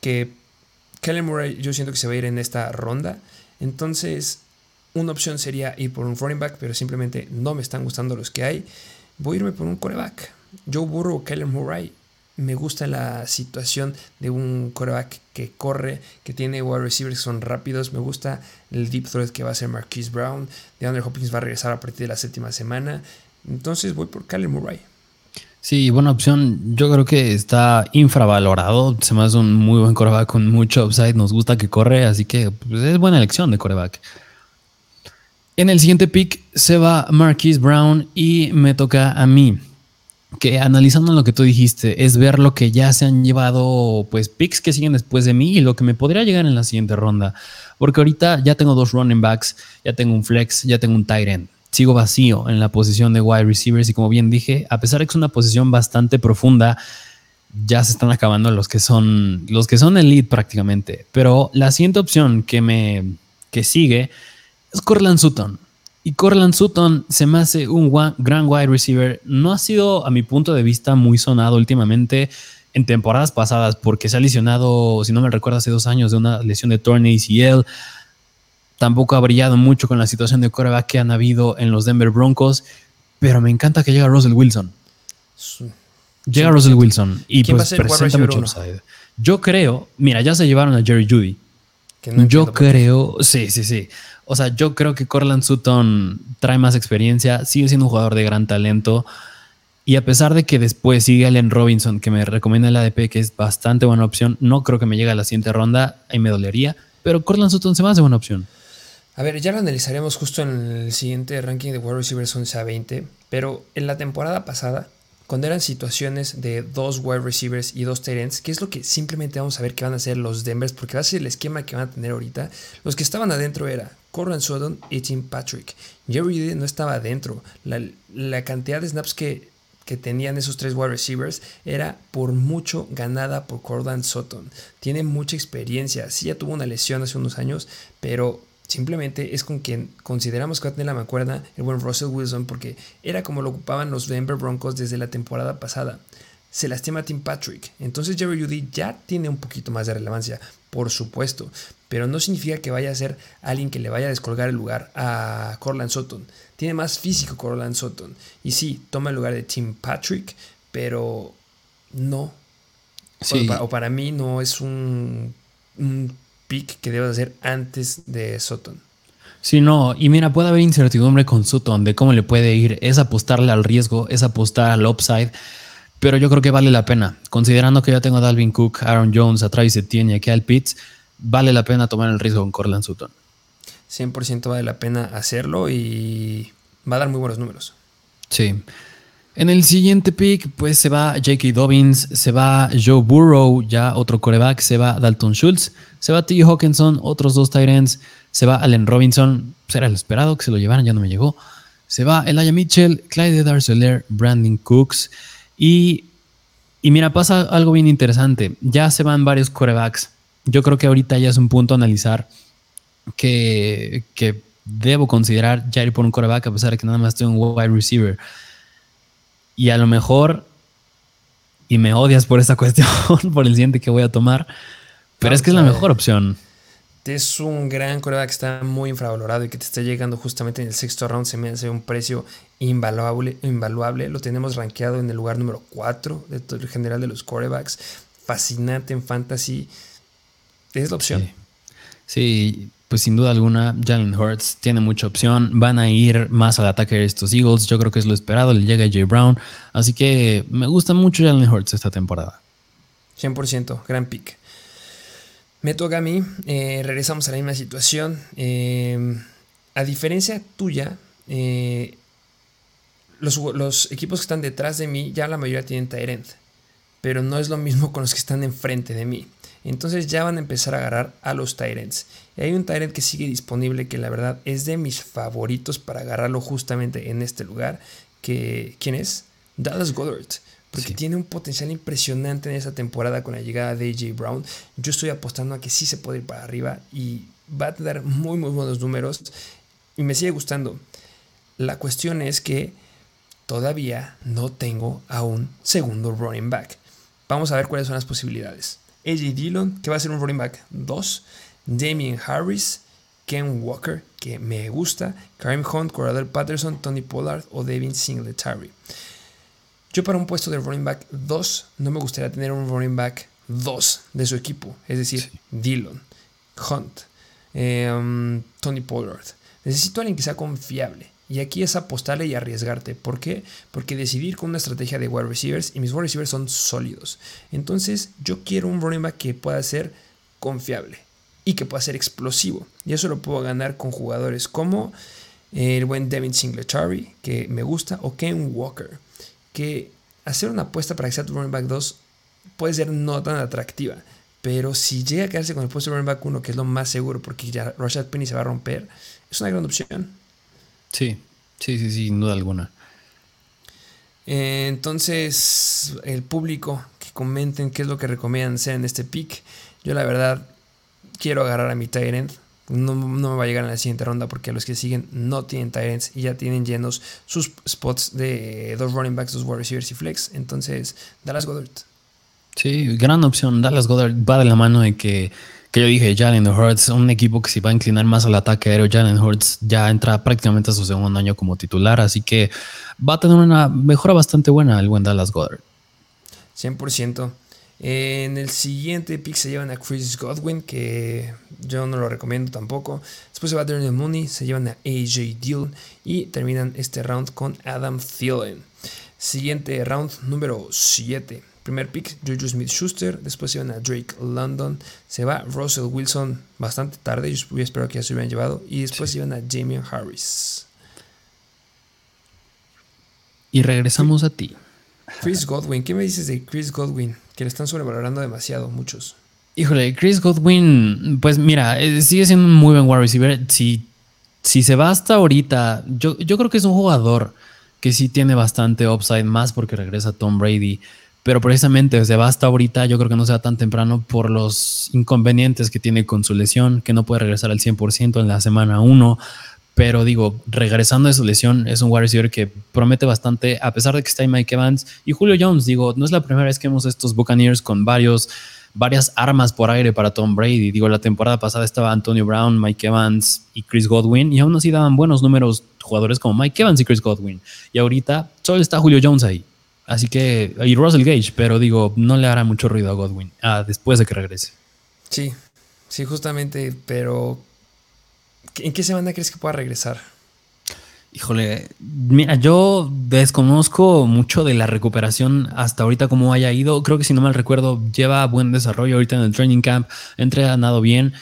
que Kellen Murray yo siento que se va a ir en esta ronda. Entonces, una opción sería ir por un running back, pero simplemente no me están gustando los que hay. Voy a irme por un coreback. Joe Burrow o Kellen Murray. Me gusta la situación de un coreback que corre, que tiene wide receivers que son rápidos. Me gusta el deep threat que va a ser Marquise Brown. De Andrew Hopkins va a regresar a partir de la séptima semana. Entonces voy por Kellen Murray. Sí, buena opción. Yo creo que está infravalorado. Se me hace un muy buen coreback con mucho upside. Nos gusta que corre, así que pues, es buena elección de coreback. En el siguiente pick se va Marquise Brown y me toca a mí. Que analizando lo que tú dijiste, es ver lo que ya se han llevado, pues picks que siguen después de mí y lo que me podría llegar en la siguiente ronda. Porque ahorita ya tengo dos running backs, ya tengo un flex, ya tengo un tight end. Sigo vacío en la posición de wide receivers y como bien dije, a pesar de que es una posición bastante profunda, ya se están acabando los que son los que son elite prácticamente. Pero la siguiente opción que me que sigue es Corland Sutton. Y Corland Sutton se me hace un gran wide receiver. No ha sido, a mi punto de vista, muy sonado últimamente en temporadas pasadas porque se ha lesionado, si no me recuerdo, hace dos años de una lesión de torne ACL. Tampoco ha brillado mucho con la situación de coreback que han habido en los Denver Broncos. Pero me encanta que llegue Russell Wilson. Llega Russell Wilson y pues presenta mucho upside. Yo creo, mira, ya se llevaron a Jerry Judy. yo creo, sí, sí, sí. O sea, yo creo que Corland Sutton trae más experiencia, sigue siendo un jugador de gran talento. Y a pesar de que después sigue Allen Robinson, que me recomienda el ADP, que es bastante buena opción, no creo que me llegue a la siguiente ronda, ahí me dolería. Pero Corland Sutton se me hace buena opción. A ver, ya lo analizaremos justo en el siguiente ranking de wide receivers 11 a 20. Pero en la temporada pasada, cuando eran situaciones de dos wide receivers y dos tight ends, que es lo que simplemente vamos a ver que van a hacer los Denvers, porque va a ser el esquema que van a tener ahorita. Los que estaban adentro era Corran Sutton y Tim Patrick. Jerry no estaba adentro. La, cantidad de snaps que, que, tenían esos tres wide receivers era por mucho ganada por Corland Sutton. Tiene mucha experiencia. Sí, ya tuvo una lesión hace unos años, pero Simplemente es con quien consideramos que va a tener la mancuerna el buen Russell Wilson porque era como lo ocupaban los Denver Broncos desde la temporada pasada. Se lastima Tim Patrick. Entonces Jerry Judy ya tiene un poquito más de relevancia, por supuesto. Pero no significa que vaya a ser alguien que le vaya a descolgar el lugar a Corland Sutton. Tiene más físico Corland Sutton. Y sí, toma el lugar de Tim Patrick, pero no. O, para, mí no es un pick que debes hacer antes de Sutton. Sí, no, y mira, puede haber incertidumbre con Sutton de cómo le puede ir, es apostarle al riesgo, es apostar al upside, pero yo creo que vale la pena, considerando que ya tengo a Dalvin Cook, Aaron Jones, a Travis Etienne y a Kyle Pitts, vale la pena tomar el riesgo con Corland Sutton. 100% vale la pena hacerlo y va a dar muy buenos números. Sí. En el siguiente pick, pues se va J.K. Dobbins, se va Joe Burrow, ya otro coreback, se va Dalton Schultz, se va T. Hawkinson, otros dos Tyrants, se va Allen Robinson, pues el esperado que se lo llevaran, ya no me llegó. Se va Elijah Mitchell, Clyde Darceler, Brandon Cooks y, y mira, pasa algo bien interesante. Ya se van varios corebacks. Yo creo que ahorita ya es un punto a analizar que, que debo considerar ya ir por un coreback a pesar de que nada más tengo un wide receiver. Y a lo mejor, y me odias por esta cuestión, por el siguiente que voy a tomar, pero es que es la mejor opción. Es un gran coreback que está muy infravalorado y que te está llegando justamente en el sexto round. Se me hace un precio invaluable. invaluable. Lo tenemos rankeado en el lugar número 4 de todo el general de los corebacks. Fascinante en fantasy. Es la opción. sí pues sin duda alguna, Jalen Hurts tiene mucha opción. Van a ir más al ataque de estos Eagles. Yo creo que es lo esperado. Le llega Jay Brown. Así que me gusta mucho Jalen Hurts esta temporada. 100%, gran pick. Me toca a mí. Eh, regresamos a la misma situación. Eh, a diferencia tuya, eh, los, equipos que están detrás de mí, ya la mayoría tienen Tyrant. Pero no es lo mismo con los que están enfrente de mí. Entonces ya van a empezar a agarrar a los Tyrants. Y hay un Tyrant que sigue disponible que la verdad es de mis favoritos para agarrarlo justamente en este lugar. Que, ¿Quién es? Dallas Goddard. Porque tiene un potencial impresionante en esa temporada con la llegada de AJ Brown. Yo estoy apostando a que sí se puede ir para arriba y va a tener muy muy buenos números. Y me sigue gustando. La cuestión es que todavía no tengo a un segundo running back. Vamos a ver cuáles son las posibilidades. AJ Dillon, que va a ser un running back 2, Damien Harris, Ken Walker, que me gusta, Kareem Hunt, Cordell Patterson, Tony Pollard o Devin Singletary. Yo para un puesto de running back 2 no me gustaría tener un running back 2 de su equipo, es decir, Dillon, Hunt, em, Tony Pollard. Necesito a alguien que sea confiable. Y aquí es apostarle y arriesgarte. ¿Por qué? Porque decidir con una estrategia de wide receivers y mis wide receivers son sólidos. Entonces yo quiero un running back que pueda ser confiable y que pueda ser explosivo. Y eso lo puedo ganar con jugadores como el buen Devin Singletary, que me gusta, o Ken Walker, que hacer una apuesta para que sea tu running back 2 puede ser no tan atractiva. Pero si llega a quedarse con el puesto de running back 1, que es lo más seguro, porque ya Rashad Penny se va a romper, es una gran opción. Sí, sí, sí, sin duda alguna. Eh, entonces, el público que comenten qué es lo que recomiendan hacer en este pick. Yo la verdad quiero agarrar a mi Tyrant. No, no, me va a llegar en la siguiente ronda porque los que siguen no tienen Tyrants y ya tienen llenos sus spots de dos running backs, dos wide receivers y flex. Entonces, Dallas Goddard. Sí, gran opción. Dallas Goddard va de la mano de que que yo dije, Jalen Hurts, un equipo que se va a inclinar más al ataque aéreo. Jalen Hurts ya entra prácticamente a su segundo año como titular, así que va a tener una mejora bastante buena el buen Dallas Goddard. 100%. En el siguiente pick se llevan a Chris Godwin, que yo no lo recomiendo tampoco. Después se va a Daniel Mooney, se llevan a AJ Dillon y terminan este round con Adam Thielen. Siguiente round número 7. Primer pick, Juju Smith Schuster. Después se van a Drake London. Se va Russell Wilson bastante tarde. Yo espero que ya se hubieran llevado. Y después se iban a Jamie Harris. Y regresamos a ti. Chris Godwin. ¿Qué me dices de Chris Godwin? Que le están sobrevalorando demasiado, muchos. Híjole, Chris Godwin, pues mira, eh, sigue siendo un muy buen wide receiver. Si, si se va hasta ahorita, yo, yo creo que es un jugador que sí tiene bastante upside, más porque regresa Tom Brady pero precisamente desde hasta ahorita yo creo que no sea tan temprano por los inconvenientes que tiene con su lesión, que no puede regresar al 100% en la semana 1. Pero digo, regresando de su lesión, es un wide receiver que promete bastante, a pesar de que está ahí Mike Evans y Julio Jones. Digo, no es la primera vez que vemos estos Buccaneers con varios, varias armas por aire para Tom Brady. Digo, la temporada pasada estaba Antonio Brown, Mike Evans y Chris Godwin, y aún así daban buenos números jugadores como Mike Evans y Chris Godwin. Y ahorita solo está Julio Jones ahí. Así que, y Russell Gage, pero digo, no le hará mucho ruido a Godwin ah, después de que regrese. Sí, sí, justamente, pero ¿en qué semana crees que pueda regresar? Híjole, mira, yo desconozco mucho de la recuperación hasta ahorita cómo haya ido. Creo que si no mal recuerdo, lleva buen desarrollo ahorita en el training camp, ha entrenado bien.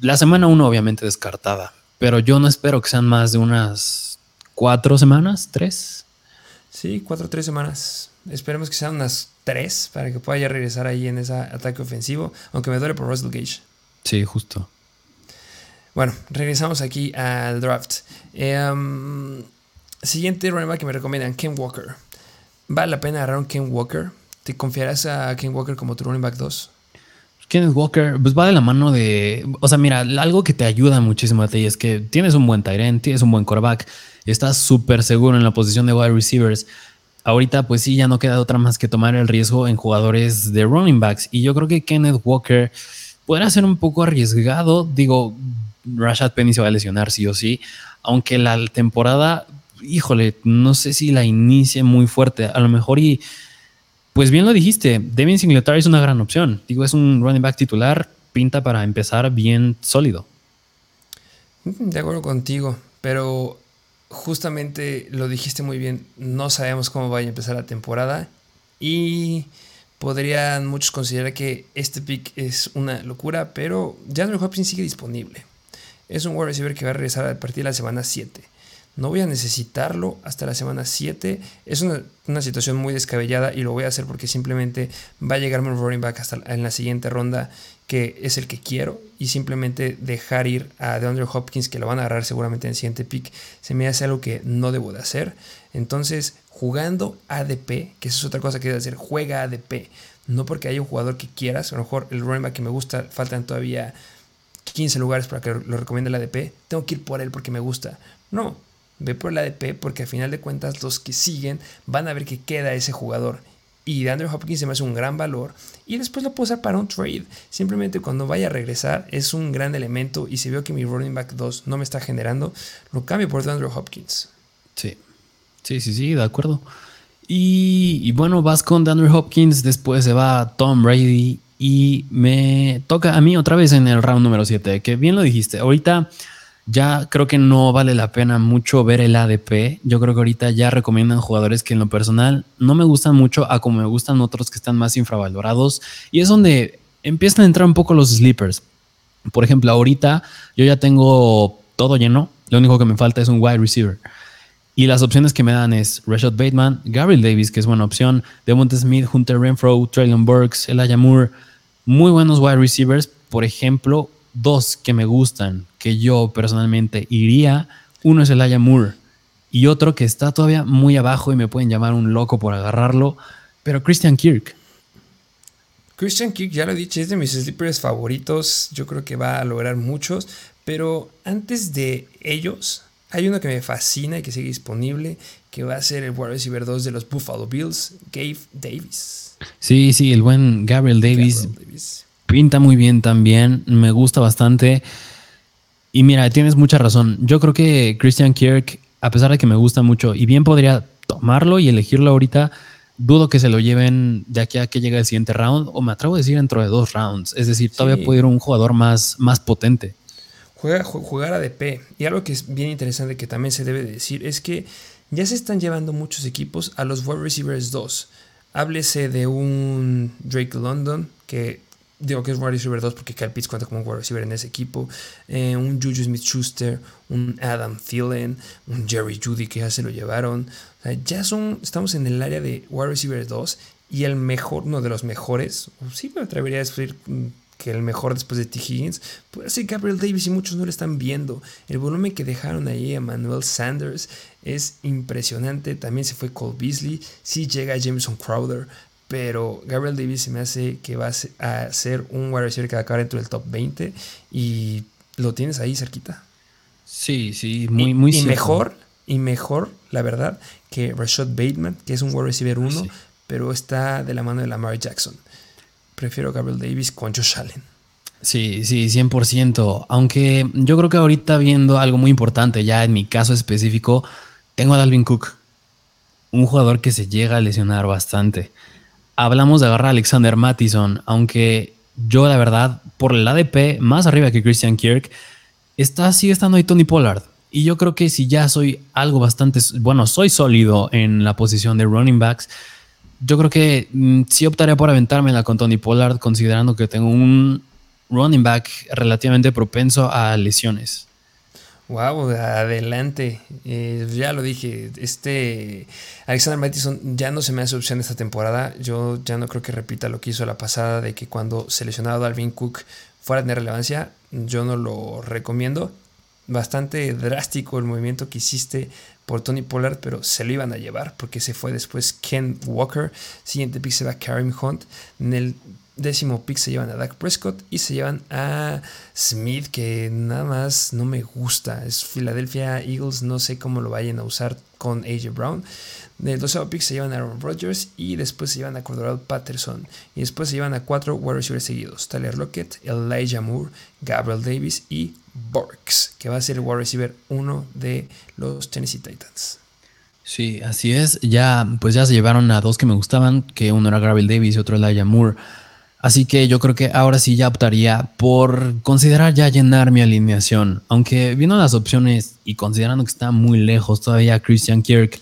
La semana uno obviamente descartada, pero yo no espero que sean más de unas cuatro semanas, tres. Sí, cuatro o tres semanas. Esperemos que sean unas tres para que pueda ya regresar ahí en ese ataque ofensivo. Aunque me duele por Russell Gage. Sí, justo. Bueno, regresamos aquí al draft. Em, siguiente running back que me recomiendan, Ken Walker. ¿Vale la pena agarrar un Ken Walker? ¿Te confiarás a Ken Walker como tu running back 2? Ken Walker, pues va de la mano de. O sea, mira, algo que te ayuda muchísimo a ti es que tienes un buen tight tienes un buen quarterback estás súper seguro en la posición de wide receivers. Ahorita, pues sí, ya no queda otra más que tomar el riesgo en jugadores de running backs. Y yo creo que Kenneth Walker podrá ser un poco arriesgado. Digo, Rashad Penny se va a lesionar sí o sí. Aunque la temporada, híjole, no sé si la inicie muy fuerte. A lo mejor y, pues bien lo dijiste, Devin Singletary es una gran opción. Digo, es un running back titular, pinta para empezar bien sólido. De acuerdo contigo, pero justamente lo dijiste muy bien, no sabemos cómo vaya a empezar la temporada y podrían muchos considerar que este pick es una locura, pero Andrew Hopkins sigue disponible. Es un wide receiver que va a regresar a partir de la semana 7. No voy a necesitarlo hasta la semana 7. Es una, situación muy descabellada y lo voy a hacer porque simplemente va a llegarme un running back hasta en la siguiente ronda que es el que quiero y simplemente dejar ir a DeAndre Hopkins que lo van a agarrar seguramente en el siguiente pick se me hace algo que no debo de hacer. Entonces, jugando ADP, que eso es otra cosa que debo hacer, juega ADP. No porque haya un jugador que quieras, a lo mejor el running back que me gusta, faltan todavía 15 lugares para que lo recomiende el ADP, tengo que ir por él porque me gusta. No, ve por el ADP porque al final de cuentas los que siguen van a ver que queda ese jugador Y Andrew Hopkins se me hace un gran valor. Y después lo puedo usar para un trade. Simplemente cuando vaya a regresar es un gran elemento. Y si veo que mi running back 2 no me está generando, lo cambio por Andrew Hopkins. Sí. Sí, sí, sí, de acuerdo. Y, bueno, vas con Andrew Hopkins. Después se va Tom Brady. Y me toca a mí otra vez en el round número 7. Que bien lo dijiste. Ahorita ya creo que no vale la pena mucho ver el ADP. Yo creo que ahorita ya recomiendan jugadores que en lo personal no me gustan mucho a como me gustan otros que están más infravalorados. Y es donde empiezan a entrar un poco los sleepers. Por ejemplo, ahorita yo ya tengo todo lleno. Lo único que me falta es un wide receiver. Y las opciones que me dan es Rashad Bateman, Gabriel Davis, que es buena opción, Devonta Smith, Hunter Renfro, Traylon Burks, Elijah Moore. Muy buenos wide receivers. Por ejemplo, dos que me gustan, que yo personalmente iría. Uno es el Aya Moore y otro que está todavía muy abajo y me pueden llamar un loco por agarrarlo, pero Christian Kirk. Christian Kirk, ya lo he dicho, es de mis sleepers favoritos. Yo creo que va a lograr muchos. Pero antes de ellos, hay uno que me fascina y que sigue disponible, que va a ser el wide receiver 2 de los Buffalo Bills, Gabe Davis. Sí, sí, el buen Gabriel Davis. Gabriel Davis pinta muy bien también, me gusta bastante. Y mira, tienes mucha razón. Yo creo que Christian Kirk, a pesar de que me gusta mucho y bien podría tomarlo y elegirlo ahorita, dudo que se lo lleven de aquí a que llegue el siguiente round, o me atrevo a decir dentro de dos rounds. Es decir, todavía puede ir un jugador más, más potente. Juega, jugar ADP. Y algo que es bien interesante que también se debe decir es que ya se están llevando muchos equipos a los wide receivers 2. Háblese de un Drake London que digo que es wide receiver 2 porque Kyle Pitts cuenta como un wide receiver en ese equipo, eh, un Juju Smith Schuster, un Adam Thielen, un Jerry Judy que ya se lo llevaron. ya son, estamos en el área de wide receiver 2 y el mejor, uno de los mejores, sí me atrevería a decir que el mejor después de T. Higgins, puede ser Gabriel Davis y muchos no lo están viendo. El volumen que dejaron ahí a Manuel Sanders es impresionante. También se fue Cole Beasley, sí llega Jameson Crowder, pero Gabriel Davis se me hace que va a ser un wide receiver que va a acabar dentro del top 20 y lo tienes ahí cerquita. Sí, sí, muy, muy Y mejor, y mejor, la verdad, que Rashad Bateman, que es un wide receiver 1, pero está de la mano de Lamar Jackson. Prefiero Gabriel Davis con Josh Allen. Sí, sí, 100%. Aunque yo creo que ahorita viendo algo muy importante, ya en mi caso específico, tengo a Dalvin Cook, un jugador que se llega a lesionar bastante hablamos de agarrar a Alexander Mattison, aunque yo la verdad, por el ADP más arriba que Christian Kirk, está, sigue estando ahí Tony Pollard. Y yo creo que si ya soy algo bastante, bueno, soy sólido en la posición de running backs, yo creo que mm, sí optaría por aventármela con Tony Pollard, considerando que tengo un running back relativamente propenso a lesiones. Wow, adelante. Eh, ya lo dije, este Alexander Mattison ya no se me hace opción esta temporada. Yo ya no creo que repita lo que hizo la pasada de que cuando seleccionado Dalvin Cook fuera de relevancia, yo no lo recomiendo. Bastante drástico el movimiento que hiciste por Tony Pollard, pero se lo iban a llevar porque se fue después Ken Walker. Siguiente pick se va Karim Hunt. En décimo pick se llevan a Dak Prescott y se llevan a Smith, que nada más no me gusta. Es Philadelphia Eagles, no sé cómo lo vayan a usar con AJ Brown. Del 12 pick se llevan a Aaron Rodgers y después se llevan a Cordero Patterson. Y después se llevan a cuatro wide receivers seguidos: Tyler Lockett, Elijah Moore, Gabriel Davis y Borks, que va a ser el wide receiver 1 de los Tennessee Titans. Sí, así es. Ya, pues ya se llevaron a dos que me gustaban, que uno era Gabriel Davis y otro Elijah Moore. Así que yo creo que ahora sí ya optaría por considerar ya llenar mi alineación. Aunque viendo las opciones y considerando que está muy lejos todavía Christian Kirk,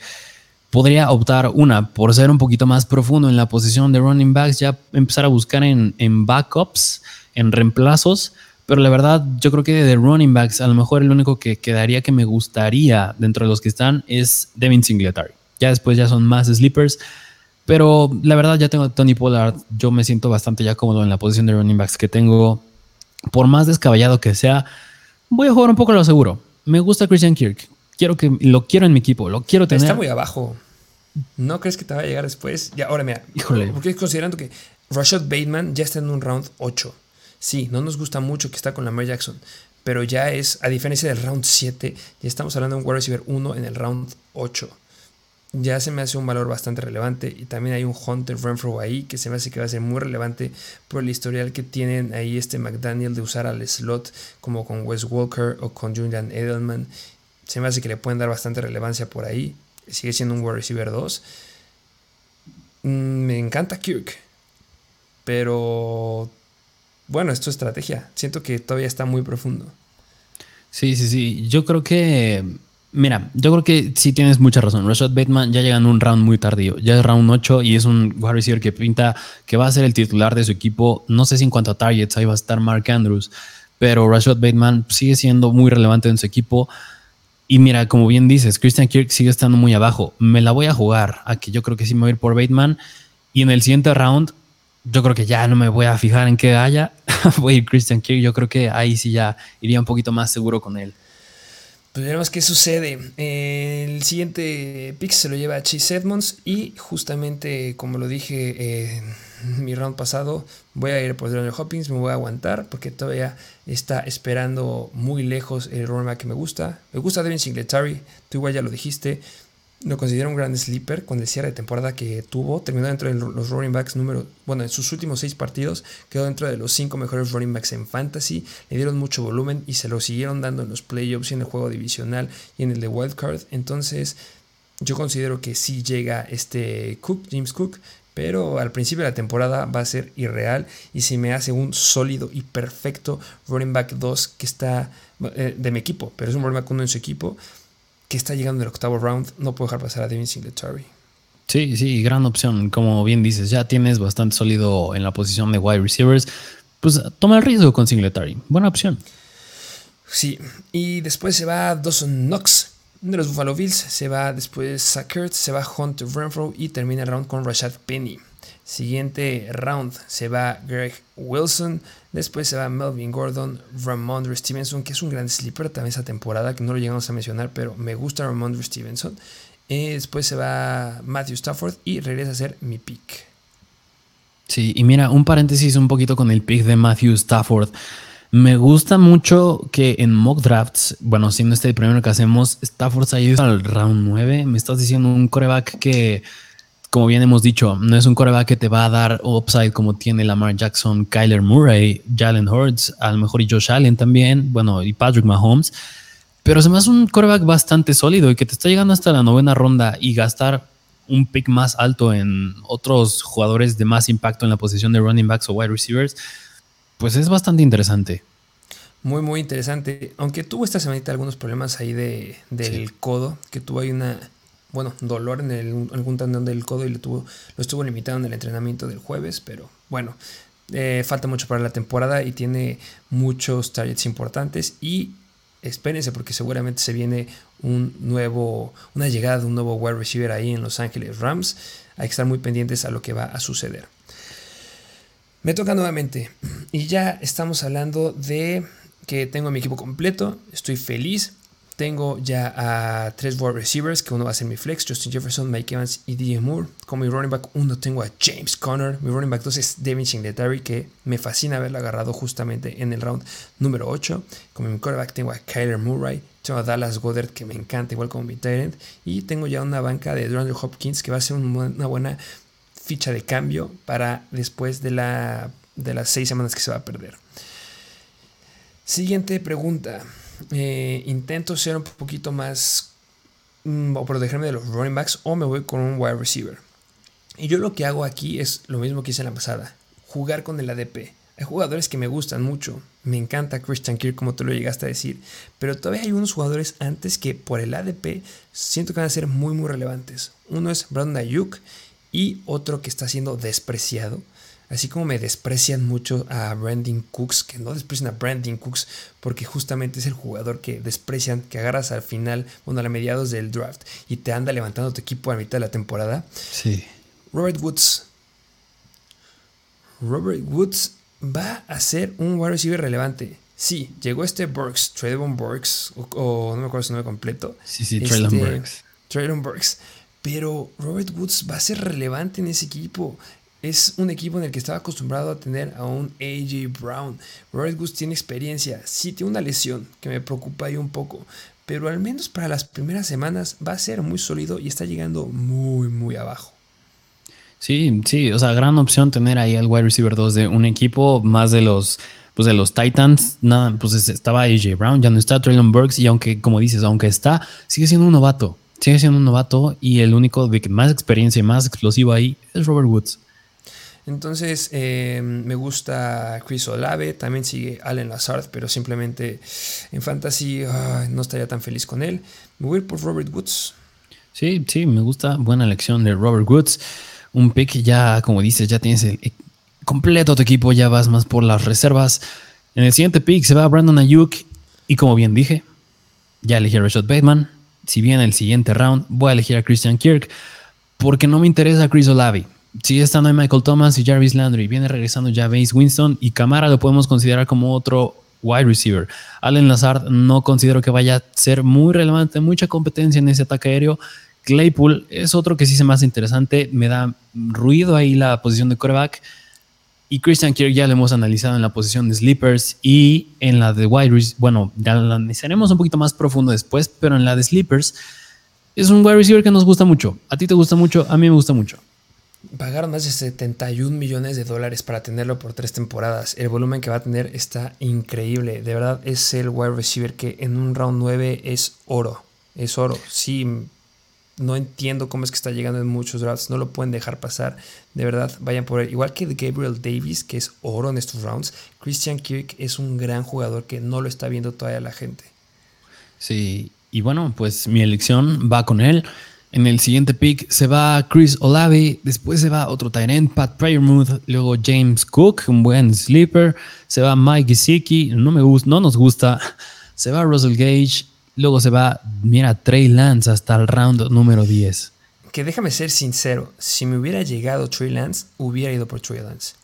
podría optar una por ser un poquito más profundo en la posición de running backs, ya empezar a buscar en, en backups, en reemplazos. Pero la verdad, yo creo que de running backs, a lo mejor el único que quedaría que me gustaría dentro de los que están es Devin Singletary. Ya después ya son más sleepers. Pero la verdad ya tengo a Tony Pollard. Yo me siento bastante ya cómodo en la posición de running backs que tengo. Por más descabellado que sea, voy a jugar un poco a lo seguro. Me gusta Christian Kirk. Quiero que lo quiero en mi equipo, lo quiero tener. Está muy abajo. ¿No crees que te va a llegar después? Ya, ahora mira. Híjole. Porque considerando que Rashad Bateman ya está en un round 8. Sí, no nos gusta mucho que está con Lamar Jackson. Pero ya es, a diferencia del round 7, ya estamos hablando de un wide receiver 1 en el round 8 ya se me hace un valor bastante relevante. Y también hay un Hunter Renfro ahí que se me hace que va a ser muy relevante por el historial que tienen ahí este McDaniel de usar al slot como con Wes Walker o con Julian Edelman. Se me hace que le pueden dar bastante relevancia por ahí. Sigue siendo un wide receiver 2. Mm, me encanta Kirk. Pero bueno, esto es estrategia. Siento que todavía está muy profundo. Sí, sí, sí. Yo creo que Mira, yo creo que sí tienes mucha razón. Rashad Bateman ya llega en un round muy tardío. Ya es round 8 y es un wide receiver que pinta que va a ser el titular de su equipo. No sé si en cuanto a targets ahí va a estar Mark Andrews, pero Rashad Bateman sigue siendo muy relevante en su equipo. Y mira, como bien dices, Christian Kirk sigue estando muy abajo. Me la voy a jugar a que yo creo que sí me voy a ir por Bateman. Y en el siguiente round, yo creo que ya no me voy a fijar en qué haya. voy a ir Christian Kirk. Yo creo que ahí sí ya iría un poquito más seguro con él. Pues veremos qué sucede. el siguiente pick se lo lleva a Chase Edmonds y justamente como lo dije en mi round pasado, voy a ir por Daniel Hopkins, me voy a aguantar porque todavía está esperando muy lejos el running que me gusta. Me gusta Devin Singletary, tú igual ya lo dijiste. Lo considero un gran sleeper con el cierre de temporada que tuvo. Terminó dentro de los running backs número. Bueno, en sus últimos seis partidos quedó dentro de los cinco mejores running backs en fantasy. Le dieron mucho volumen y se lo siguieron dando en los playoffs y en el juego divisional y en el de wildcard. Entonces, yo considero que sí llega este Cook, James Cook. Pero al principio de la temporada va a ser irreal y si me hace un sólido y perfecto running back 2 que está eh, de mi equipo, pero es un running back 1 en su equipo que está llegando en el octavo round, no puedo dejar pasar a Devin Singletary. Sí, sí, gran opción. Como bien dices, ya tienes bastante sólido en la posición de wide receivers. Pues toma el riesgo con Singletary. Buena opción. Sí, y después se va Dawson Knox de los Buffalo Bills. Se va después Sackert, se va Hunter Renfro y termina el round con Rashad Penny. Siguiente round se va Greg Wilson. Después se va Melvin Gordon, Ramondre Stevenson, que es un gran sleeper también esa temporada, que no lo llegamos a mencionar, pero me gusta Ramondre Stevenson. Eh, después se va Matthew Stafford y regresa a ser mi pick. Sí, y mira, un paréntesis un poquito con el pick de Matthew Stafford. Me gusta mucho que en mock drafts, bueno, siendo este el primero que hacemos, Stafford se ha ido al round 9. Me estás diciendo un coreback que como bien hemos dicho, no es un coreback que te va a dar upside como tiene Lamar Jackson, Kyler Murray, Jalen Hurts, a lo mejor y Josh Allen también, bueno, y Patrick Mahomes. Pero se me hace un coreback bastante sólido y que te está llegando hasta la novena ronda y gastar un pick más alto en otros jugadores de más impacto en la posición de running backs o wide receivers, pues es bastante interesante. Muy, muy interesante. Aunque tuvo esta semana algunos problemas ahí de, del codo, que tuvo ahí una bueno, dolor en el, algún tendón del codo y lo, tuvo, lo estuvo limitado en el entrenamiento del jueves, pero bueno, eh, falta mucho para la temporada y tiene muchos targets importantes y espérense porque seguramente se viene un nuevo, una llegada de un nuevo wide receiver ahí en Los Ángeles Rams. Hay que estar muy pendientes a lo que va a suceder. Me toca nuevamente y ya estamos hablando de que tengo mi equipo completo, estoy feliz tengo ya a tres wide receivers, que uno va a ser mi flex, Justin Jefferson, Mike Evans y DJ Moore. Como mi running back uno tengo a James Conner. Mi running back 2 es Devin Singletary, que me fascina haberlo agarrado justamente en el round número 8. Como mi quarterback tengo a Kyler Murray. Tengo a Dallas Goddard, que me encanta, igual como mi Tyrant. Y tengo ya una banca de DeAndre Hopkins, que va a ser una buena ficha de cambio para después de, la, de las seis semanas que se va a perder. Siguiente pregunta. Eh, intento ser un poquito más mm, o protegerme de los running backs o me voy con un wide receiver. Y yo lo que hago aquí es lo mismo que hice en la pasada, jugar con el ADP. Hay jugadores que me gustan mucho. Me encanta Christian Kirk, como tú lo llegaste a decir. Pero todavía hay unos jugadores antes que por el ADP siento que van a ser muy, muy relevantes. Uno es Brandon Ayuk y otro que está siendo despreciado Así como me desprecian mucho a Brandon Cooks, que no desprecian a Brandon Cooks porque justamente es el jugador que desprecian, que agarras al final, bueno, a mediados del draft y te anda levantando tu equipo a mitad de la temporada. Sí. Robert Woods. Robert Woods va a ser un wide receiver relevante. Sí, llegó este Burks, Traylon Burks, o, no me acuerdo su nombre completo. Sí, sí, Traylon este, Burks. Traylon Burks. Pero Robert Woods va a ser relevante en ese equipo es un equipo en el que estaba acostumbrado a tener a un AJ Brown. Robert Woods tiene experiencia, sí tiene una lesión que me preocupa ahí un poco, pero al menos para las primeras semanas va a ser muy sólido y está llegando muy, muy abajo. Sí, sí, o sea, gran opción tener ahí al wide receiver 2 de un equipo más de los pues de los Titans, nada, pues estaba AJ Brown, ya no está Traylon Burks y aunque como dices, aunque está, sigue siendo un novato, sigue siendo un novato y el único de más experiencia y más explosivo ahí es Robert Woods. Entonces eh, me gusta Chris Olave, también sigue Allen Lazard, pero simplemente en fantasy no estaría tan feliz con él. Me voy a ir por Robert Woods. Sí, sí, me gusta. Buena elección de Robert Woods. Un pick ya, como dices, ya tienes el completo tu equipo, ya vas más por las reservas. En el siguiente pick se va Brandon Ayuk y como bien dije, ya elegí a Rashad Bateman. Si bien el siguiente round voy a elegir a Christian Kirk porque no me interesa Chris Olave sigue estando ahí Michael Thomas y Jarvis Landry. Viene regresando ya Base Winston y Camara lo podemos considerar como otro wide receiver. Allen Lazard no considero que vaya a ser muy relevante, mucha competencia en ese ataque aéreo. Claypool es otro que sí se hace interesante. Me da ruido ahí la posición de quarterback. Y Christian Kirk ya lo hemos analizado en la posición de sleepers y en la de wide receiver. Bueno, ya la analizaremos un poquito más profundo después, pero en la de sleepers es un wide receiver que nos gusta mucho. A ti te gusta mucho, a mí me gusta mucho. Pagaron más de 71 millones de dólares para tenerlo por tres temporadas. El volumen que va a tener está increíble. De verdad es el wide receiver que en un round 9 es oro. Es oro. Sí, no entiendo cómo es que está llegando en muchos drafts. No lo pueden dejar pasar. De verdad, vayan por él. Igual que Gabriel Davis, que es oro en estos rounds. Christian Kirk es un gran jugador que no lo está viendo todavía la gente. Sí, y bueno, pues mi elección va con él. En el siguiente pick se va Chris Olave, después se va otro tight Pat Pryormouth, luego James Cook, un buen sleeper, se va Mike Gesicki, no me gusta, no nos gusta, se va Russell Gage, luego se va, mira, Trey Lance hasta el round número 10. Que déjame ser sincero, si me hubiera llegado Trey Lance, hubiera ido por Trey Lance.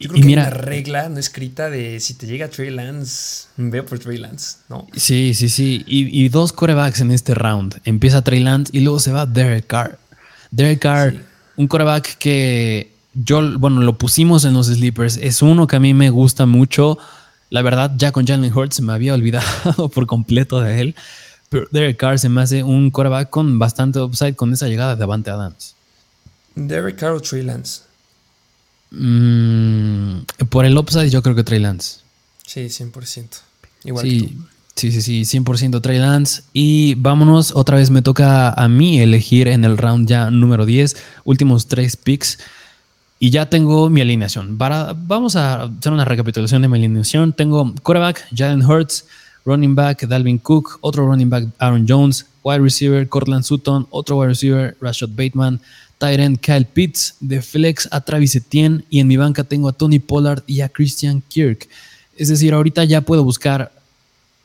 Yo creo y que mira, hay una regla no escrita de si te llega Trey Lance, veo por Trey Lance, ¿no? Sí, sí, sí. Y, dos corebacks en este round. Empieza Trey Lance y luego se va Derek Carr. Derek Carr, un coreback que yo, bueno, lo pusimos en los sleepers. Es uno que a mí me gusta mucho. La verdad, ya con Jalen Hurts me había olvidado por completo de él. Pero Derek Carr se me hace un coreback con bastante upside con esa llegada de Avante Adams. Derek Carr o Trey Lance. Mm, por el upside yo creo que Trey Lance. Sí, 100%. Igual sí, sí, sí, sí, 100% Trey Lance. Y vámonos, otra vez me toca a mí elegir en el round ya número 10, últimos tres picks. Y ya tengo mi alineación. Para, vamos a hacer una recapitulación de mi alineación. Tengo quarterback, Jalen Hurts, running back, Dalvin Cook, otro running back, Aaron Jones, wide receiver, Cortland Sutton, otro wide receiver, Rashad Bateman, Tyrant Kyle Pitts, de flex a Travis Etienne y en mi banca tengo a Tony Pollard y a Christian Kirk. Es decir, ahorita ya puedo buscar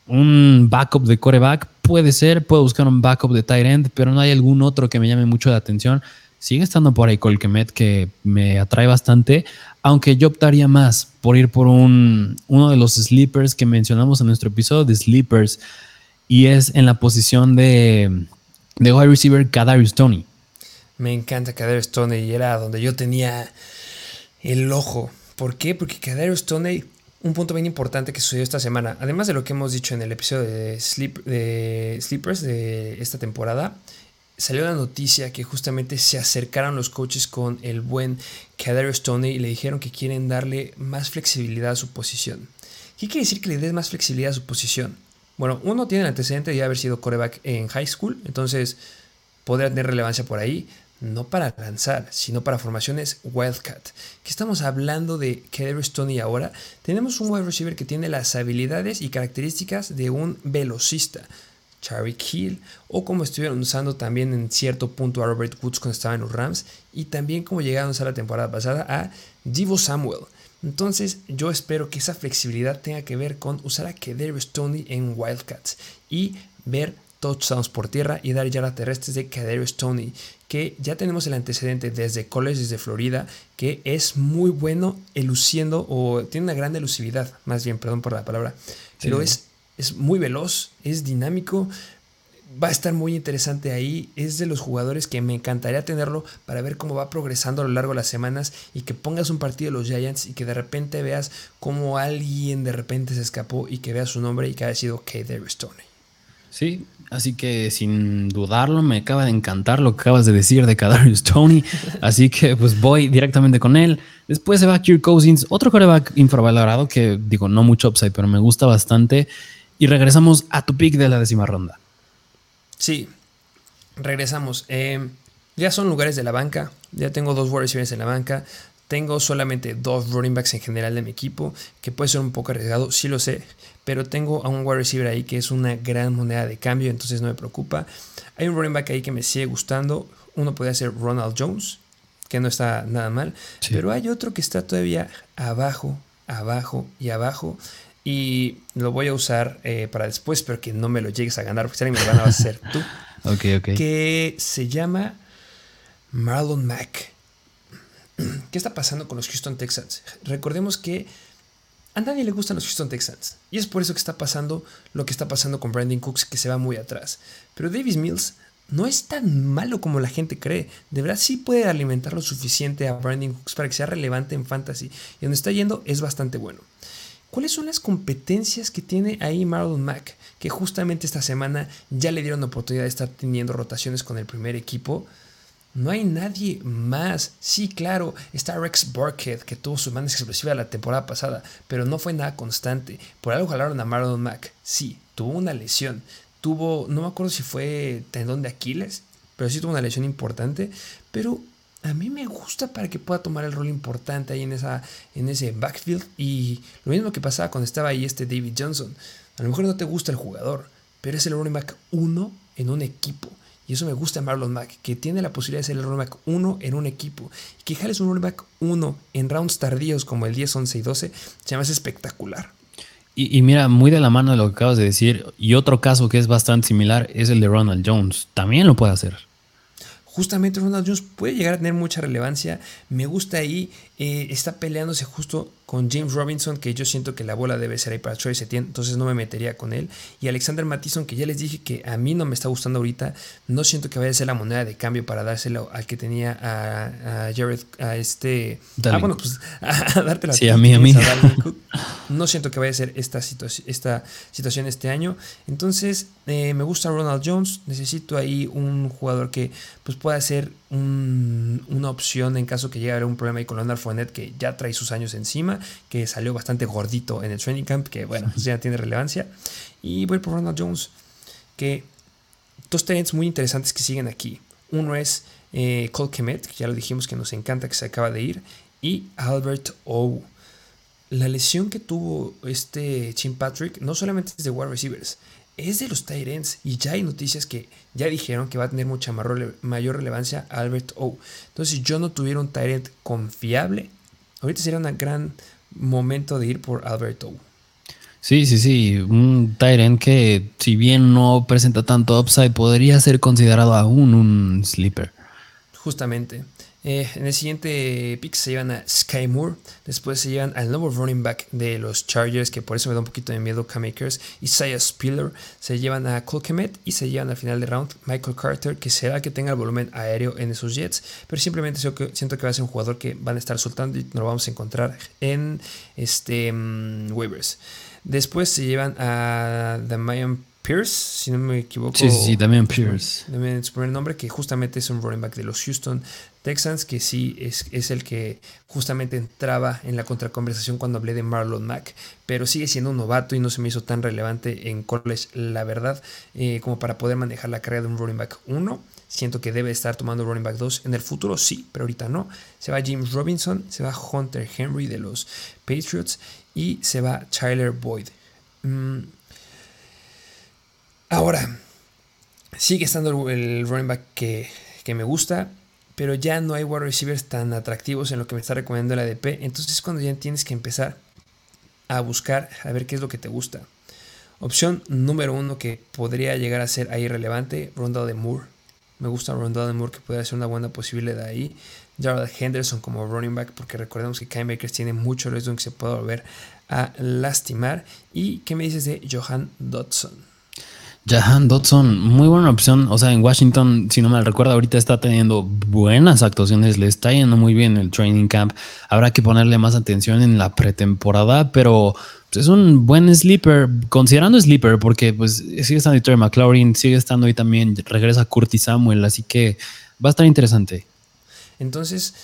un backup de coreback, puede ser, puedo buscar un backup de Tyrant, pero no hay algún otro que me llame mucho la atención. Sigue estando por ahí Colquemet que me atrae bastante, aunque yo optaría más por ir por un, uno de los sleepers que mencionamos en nuestro episodio de sleepers y es en la posición de, de wide receiver Kadarius Tony. Me encanta Kadarius Stoney y era donde yo tenía el ojo. ¿Por qué? Porque Kadarius Stoney, un punto bien importante que sucedió esta semana, además de lo que hemos dicho en el episodio de, Sleep, de Sleepers de esta temporada, salió la noticia que justamente se acercaron los coaches con el buen Kadarius Stoney y le dijeron que quieren darle más flexibilidad a su posición. ¿Qué quiere decir que le des más flexibilidad a su posición? Bueno, uno tiene el antecedente de haber sido coreback en high school, entonces podrá tener relevancia por ahí no para lanzar, sino para formaciones Wildcat. Que estamos hablando de Kadarius Tony ahora. Tenemos un wide receiver que tiene las habilidades y características de un velocista. Charlie Hill, o como estuvieron usando también en cierto punto a Robert Woods cuando estaba en los Rams, y también como llegaron a la temporada pasada a Divo Samuel. Entonces, yo espero que esa flexibilidad tenga que ver con usar a Kadarius Tony en Wildcats y ver touchdowns por tierra y dar yardas terrestres de Kadarius Tony, que ya tenemos el antecedente desde college, desde Florida, que es muy bueno eluciendo o tiene una gran elusividad, más bien, perdón por la palabra, pero es, es muy veloz, es dinámico, va a estar muy interesante ahí. Es de los jugadores que me encantaría tenerlo para ver cómo va progresando a lo largo de las semanas y que pongas un partido de los Giants y que de repente veas cómo alguien de repente se escapó y que veas su nombre y que haya sido K. Tony. Sí, así que sin dudarlo, me acaba de encantar lo que acabas de decir de Kadarius Tony. Así que pues voy directamente con él. Después se va Kirk Cousins, otro coreback infravalorado que digo, no mucho upside, pero me gusta bastante. Y regresamos a tu pick de la décima ronda. Sí, regresamos. Eh, ya son lugares de la banca. Ya tengo dos receivers en la banca. Tengo solamente dos running backs en general de mi equipo, que puede ser un poco arriesgado, sí lo sé, pero tengo a un wide receiver ahí que es una gran moneda de cambio, entonces no me preocupa. Hay un running back ahí que me sigue gustando. Uno podría ser Ronald Jones, que no está nada mal, pero hay otro que está todavía abajo, abajo y abajo. Y lo voy a usar eh, para después, pero que no me lo llegues a ganar, porque si alguien me lo van a hacer tú. ok, ok. Que se llama Marlon Mack. ¿Qué está pasando con los Houston Texans? Recordemos que a nadie le gustan los Houston Texans. Y es por eso que está pasando lo que está pasando con Brandon Cooks, que se va muy atrás. Pero Davis Mills no es tan malo como la gente cree. De verdad sí puede alimentar lo suficiente a Brandon Cooks para que sea relevante en fantasy. Y donde está yendo es bastante bueno. ¿Cuáles son las competencias que tiene ahí Marlon Mack? Que justamente esta semana ya le dieron la oportunidad de estar teniendo rotaciones con el primer equipo. No hay nadie más. Sí, claro, está Rex Burkhead, que tuvo su mano explosiva la temporada pasada, pero no fue nada constante. Por algo jalaron a Marlon Mack. Sí, tuvo una lesión. Tuvo, no me acuerdo si fue tendón de Aquiles, pero sí tuvo una lesión importante. Pero a mí me gusta para que pueda tomar el rol importante ahí en, esa, en ese backfield. Y lo mismo que pasaba cuando estaba ahí este David Johnson. A lo mejor no te gusta el jugador, pero es el running back uno en un equipo. Y eso me gusta de Marlon Mack, que tiene la posibilidad de ser el running back 1 en un equipo. Y que jales un running back 1 en rounds tardíos como el 10, 11 y 12, se me hace espectacular. Y, y, mira, muy de la mano de lo que acabas de decir, y otro caso que es bastante similar es el de Ronald Jones. También lo puede hacer justamente Ronald Jones puede llegar a tener mucha relevancia. Me gusta ahí, eh, está peleándose justo con James Robinson, que yo siento que la bola debe ser ahí para Troy Etienne, entonces no me metería con él. Y Alexander Mattison, que ya les dije que a mí no me está gustando ahorita, no siento que vaya a ser la moneda de cambio para dárselo al que tenía a, Jared, a este... Ah, bueno, pues a, dártela sí, a mí, a mí. no siento que vaya a ser esta, esta situación este año. Entonces, eh, me gusta Ronald Jones, necesito ahí un jugador que pues pueda ser una opción en caso que llegue a haber un problema ahí con Leonard Fournette que ya trae sus años encima, que salió bastante gordito en el training camp, que bueno, ya tiene relevancia. Y voy por Ronald Jones, que dos talents muy interesantes que siguen aquí. Uno es eh, Cole Kemet, que ya lo dijimos que nos encanta, que se acaba de ir, y Albert O. La lesión que tuvo este Chin Patrick no solamente es de wide receivers, es de los Tyrants y ya hay noticias que ya dijeron que va a tener mucha mayor relevancia Albert O. Entonces, si yo no tuviera un Tyrant confiable, ahorita sería un gran momento de ir por Albert O. Sí, sí, sí. Un Tyrant que, si bien no presenta tanto upside, podría ser considerado aún un sleeper. Justamente. Eh, en el siguiente pick se llevan a Sky Moore. Después se llevan al nuevo running back de los Chargers, que por eso me da un poquito de miedo K-Makers. Isaiah Spiller. Se llevan a Colquemet y se llevan al final de round Michael Carter, que será que tenga el volumen aéreo en esos Jets. Pero simplemente siento que va a ser un jugador que van a estar soltando y nos lo vamos a encontrar en este, um, waivers. Después se llevan a The Mayan Pierce, si no me equivoco. Sí, sí, también Pierce. También su primer nombre, que justamente es un running back de los Houston Texans, que sí es, es el que justamente entraba en la contraconversación cuando hablé de Marlon Mack, pero sigue siendo un novato y no se me hizo tan relevante en college, la verdad, eh, como para poder manejar la carrera de un running back 1. Siento que debe estar tomando running back 2 en el futuro, sí, pero ahorita no. Se va James Robinson, se va Hunter Henry de los Patriots y se va Tyler Boyd. Mm, Ahora, sigue estando el running back que, me gusta, pero ya no hay wide receivers tan atractivos en lo que me está recomendando el ADP. Entonces es cuando ya tienes que empezar a buscar, a ver qué es lo que te gusta. Opción número uno que podría llegar a ser ahí relevante, Rondell de Moore. Me gusta Rondell de Moore que puede ser una buena posibilidad de ahí. Jared Henderson como running back, porque recordemos que Kyle Bakers tiene mucho riesgo que se pueda volver a lastimar. ¿Y qué me dices de Johan Dodson? Jahan Dodson, muy buena opción. O sea, en Washington, si no me recuerdo, ahorita está teniendo buenas actuaciones, le está yendo muy bien el training camp. Habrá que ponerle más atención en la pretemporada, pero pues, es un buen sleeper, considerando sleeper, porque pues sigue estando Terry McLaurin, sigue estando ahí también, regresa Curtis Samuel, así que va a estar interesante. Entonces,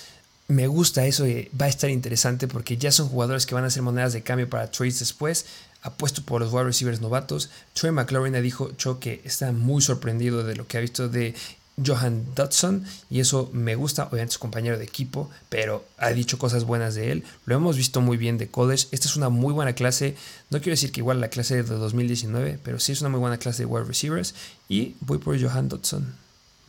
me gusta eso y va a estar interesante porque ya son jugadores que van a ser monedas de cambio para trades después apuesto por los wide receivers novatos. Trey McLaurin ha dicho que está muy sorprendido de lo que ha visto de Johan Dodson y eso me gusta, obviamente su compañero de equipo, pero ha dicho cosas buenas de él. Lo hemos visto muy bien de college. Esta es una muy buena clase. No quiero decir que igual la clase de 2019, pero sí es una muy buena clase de wide receivers y voy por Johan Dodson.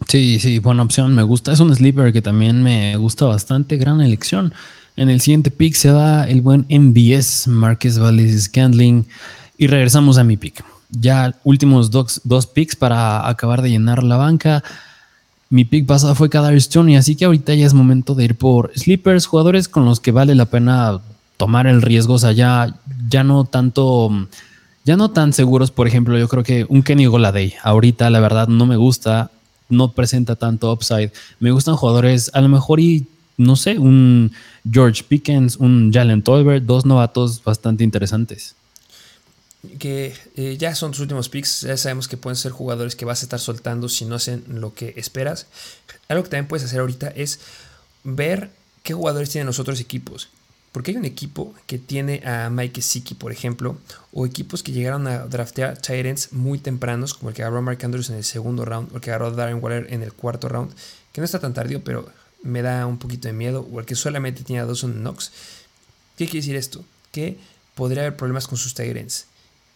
Sí, sí, buena opción, me gusta. Es un sleeper que también me gusta bastante, gran elección. En el siguiente pick se va el buen MBS, Marquez Valdez Scandling. Y regresamos a mi pick. Ya últimos dos, dos picks para acabar de llenar la banca. Mi pick pasado fue Kadarius Tony, así que ahorita ya es momento de ir por sleepers, jugadores con los que vale la pena tomar el riesgo. O sea, ya, ya no tanto, ya no tan seguros. Por ejemplo, yo creo que un Kenny Goladay, ahorita la verdad no me gusta, no presenta tanto upside. Me gustan jugadores, a lo mejor y no sé, un George Pickens, un Jalen Tolbert, dos novatos bastante interesantes. Que eh, ya son tus últimos picks, ya sabemos que pueden ser jugadores que vas a estar soltando si no hacen lo que esperas. Algo que también puedes hacer ahorita es ver qué jugadores tienen los otros equipos. Porque hay un equipo que tiene a Mike Siki, por ejemplo, o equipos que llegaron a draftear Tyrants muy tempranos, como el que agarró Mark Andrews en el segundo round, o el que agarró Darren Waller en el cuarto round, que no está tan tardío, pero me da un poquito de miedo, o el que solamente tiene a Dawson Knox. ¿Qué quiere decir esto? Que podría haber problemas con sus Tyrants.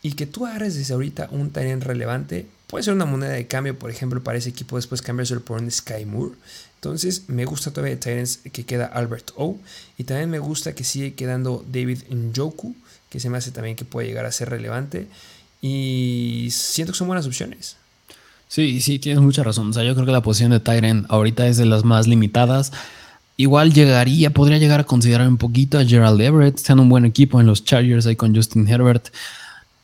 Y que tú agarres desde ahorita un Tyrant relevante puede ser una moneda de cambio, por ejemplo, para ese equipo después cambiárselo por un Sky Moore. Entonces, me gusta todavía de Tyrants que queda Albert O. Y también me gusta que sigue quedando David Njoku, que se me hace también que puede llegar a ser relevante. Y siento que son buenas opciones. Sí, sí, tienes mucha razón. O sea, yo creo que la posición de Tyren ahorita es de las más limitadas. Igual llegaría, podría llegar a considerar un poquito a Gerald Everett. Están un buen equipo en los Chargers ahí con Justin Herbert.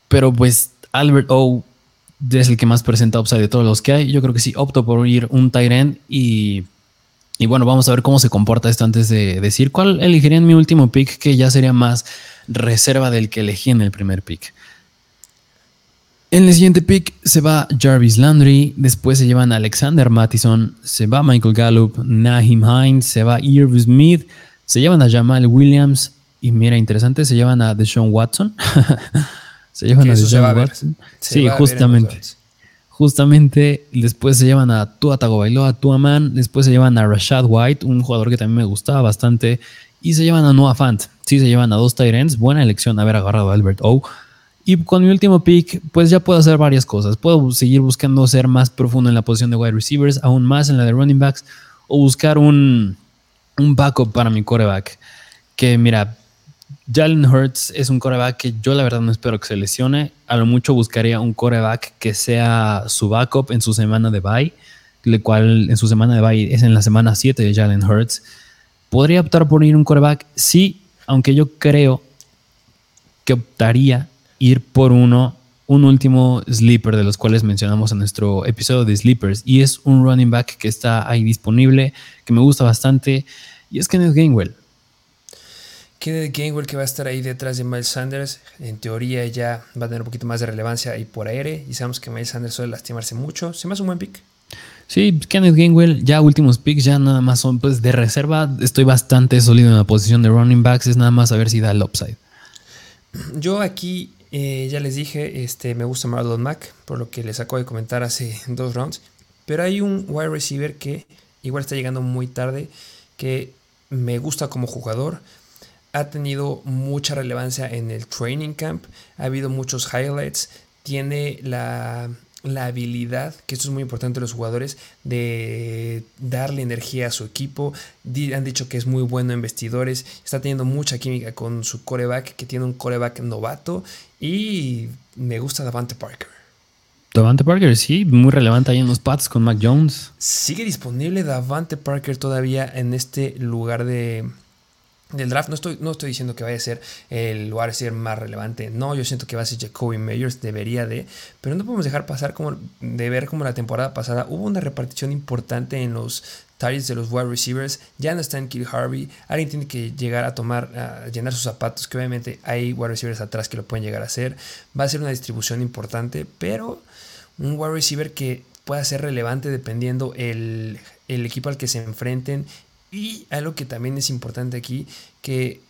Pero pues Albert O es el que más presenta upside de todos los que hay. Yo creo que sí, opto por ir un Tyrant y, y bueno, vamos a ver cómo se comporta esto antes de decir cuál elegiría en mi último pick, que ya sería más reserva del que elegí en el primer pick. En el siguiente pick se va Jarvis Landry, después se llevan a Alexander Mattison, se va Michael Gallup, Nahim Hines, se va Irv Smith, se llevan a Jamal Williams y mira, interesante, se llevan a Deshaun Watson. se llevan a Deshaun Watson. Sí, justamente. Justamente después se llevan a Tua Tagovailoa, Man, después se llevan a Rashad White, un jugador que también me gustaba bastante, y se llevan a Noah Fant. Sí, se llevan a dos Tyrants, buena elección haber agarrado a Albert O. Y con mi último pick, pues ya puedo hacer varias cosas. Puedo seguir buscando ser más profundo en la posición de wide receivers, aún más en la de running backs, o buscar un, un backup para mi coreback. Que mira, Jalen Hurts es un coreback que yo la verdad no espero que se lesione. A lo mucho buscaría un coreback que sea su backup en su semana de bye, el cual en su semana de bye es en la semana 7 de Jalen Hurts. ¿Podría optar por ir un coreback? Sí, aunque yo creo que optaría ir por uno, un último sleeper de los cuales mencionamos en nuestro episodio de sleepers y es un running back que está ahí disponible, que me gusta bastante y es Kenneth Gainwell. Kenneth Gainwell que va a estar ahí detrás de Miles Sanders, en teoría ya va a tener un poquito más de relevancia ahí por aire y sabemos que Miles Sanders suele lastimarse mucho, se me hace un buen pick. Sí, Kenneth Gainwell, ya últimos picks, ya nada más son pues de reserva. Estoy bastante sólido en la posición de running backs, es nada más a ver si da el upside. Yo aquí eh, ya les dije, este, me gusta Marlon Mack, por lo que les acabo de comentar hace dos rounds. Pero hay un wide receiver que igual está llegando muy tarde, que me gusta como jugador. Ha tenido mucha relevancia en el training camp, ha habido muchos highlights, tiene la la habilidad, que esto es muy importante los jugadores, de darle energía a su equipo. Han dicho que es muy bueno en vestidores, está teniendo mucha química con su coreback, que tiene un coreback novato, y me gusta Davante Parker. Davante Parker, sí, muy relevante ahí en los Pats con Mac Jones. Sigue disponible Davante Parker todavía en este lugar de, del draft. No estoy, no estoy diciendo que vaya a ser el lugar a ser más relevante. No, yo siento que va a ser Jacoby Meyers, debería de. Pero no podemos dejar pasar como de ver como la temporada pasada hubo una repartición importante en los targets de los wide receivers. Ya no está en Kill Harvey. Alguien tiene que llegar a tomar, a llenar sus zapatos. Que obviamente hay wide receivers atrás que lo pueden llegar a hacer. Va a ser una distribución importante, pero un wide receiver que pueda ser relevante dependiendo el, el equipo al que se enfrenten y algo que también es importante aquí, que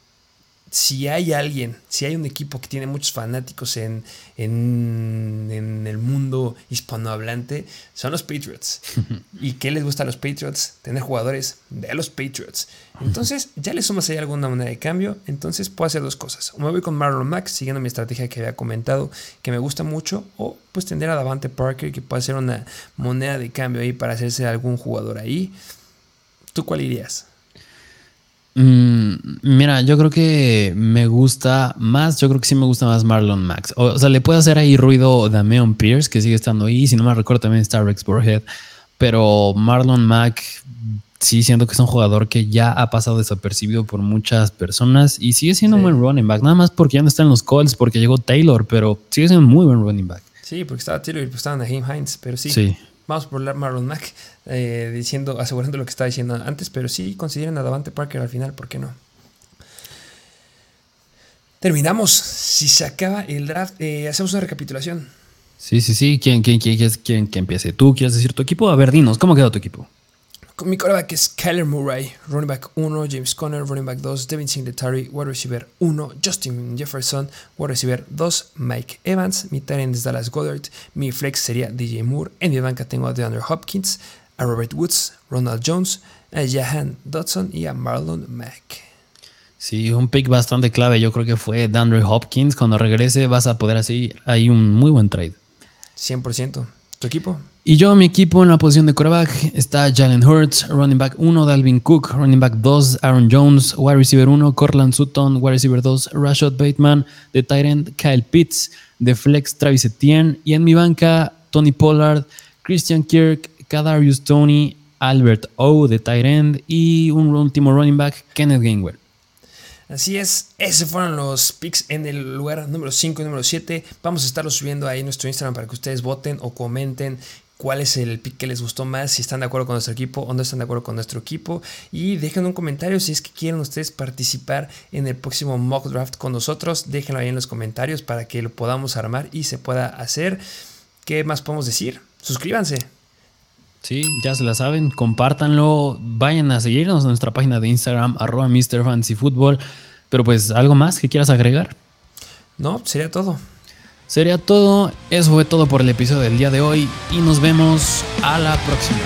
si hay alguien, si hay un equipo que tiene muchos fanáticos en, en, el mundo hispanohablante, son los Patriots. ¿Y qué les gusta a los Patriots? Tener jugadores de los Patriots. Entonces, ya le sumas ahí alguna moneda de cambio. Entonces, puedo hacer dos cosas. O me voy con Marlon Max, siguiendo mi estrategia que había comentado, que me gusta mucho. O pues tender a Davante Parker, que puede ser una moneda de cambio ahí para hacerse algún jugador ahí. ¿Tú cuál irías? Mm, mira, yo creo que me gusta más, yo creo que sí me gusta más Marlon Max. O, sea, le puede hacer ahí ruido Dameon Pierce, que sigue estando ahí. Si no me recuerdo, también está Rex Burhead. Pero Marlon Mack, sí siento que es un jugador que ya ha pasado desapercibido por muchas personas y sigue siendo un buen running back. Nada más porque ya no está en los Colts, porque llegó Taylor, pero sigue siendo un muy buen running back. Sí, porque estaba Taylor y pues estaba Naheem Hines, pero sí. Sí. Vamos por Marlon Mack, eh, diciendo, asegurando lo que estaba diciendo antes, pero sí consideren a Davante Parker al final, ¿por qué no? Terminamos. Si se acaba el draft, eh, hacemos una recapitulación. Sí, sí, sí. ¿Quién, quién, quién, quién, quién empiece? ¿Tú quieres decir tu equipo? A ver, dinos, ¿cómo quedó tu equipo? Mi quarterback es Kyler Murray, running back 1, James Conner, running back 2, Devin Singletary, wide receiver 1, Justin Jefferson, wide receiver 2, Mike Evans, mi tight es Dallas Goddard, mi flex sería DJ Moore, en mi banca tengo a DeAndre Hopkins, a Robert Woods, Ronald Jones, a Jahan Dodson y a Marlon Mack. Sí, un pick bastante clave, yo creo que fue DeAndre Hopkins. Cuando regrese vas a poder hacer ahí un muy buen trade. 100%. ¿Tu equipo? Y yo, mi equipo en la posición de quarterback está Jalen Hurts, running back 1, Dalvin Cook, running back 2, Aaron Jones, wide receiver 1, Cortland Sutton, wide receiver 2, Rashad Bateman, de tight end Kyle Pitts, de flex Travis Etienne, y en mi banca Tony Pollard, Christian Kirk, Kadarius Tony, Albert O de tight end y un último running back Kenneth Gainwell. Así es, esos fueron los picks en el lugar número 5 y número 7. Vamos a estarlos subiendo ahí en nuestro Instagram para que ustedes voten o comenten cuál es el pick que les gustó más, si están de acuerdo con nuestro equipo o no están de acuerdo con nuestro equipo. Y dejen un comentario si es que quieren ustedes participar en el próximo mock draft con nosotros. Déjenlo ahí en los comentarios para que lo podamos armar y se pueda hacer. ¿Qué más podemos decir? Suscríbanse. Sí, ya se la saben, compártanlo, vayan a seguirnos en nuestra página de Instagram, arroba Football. Pero pues, ¿algo más que quieras agregar? No, sería todo. Sería todo, eso fue todo por el episodio del día de hoy y nos vemos a la próxima.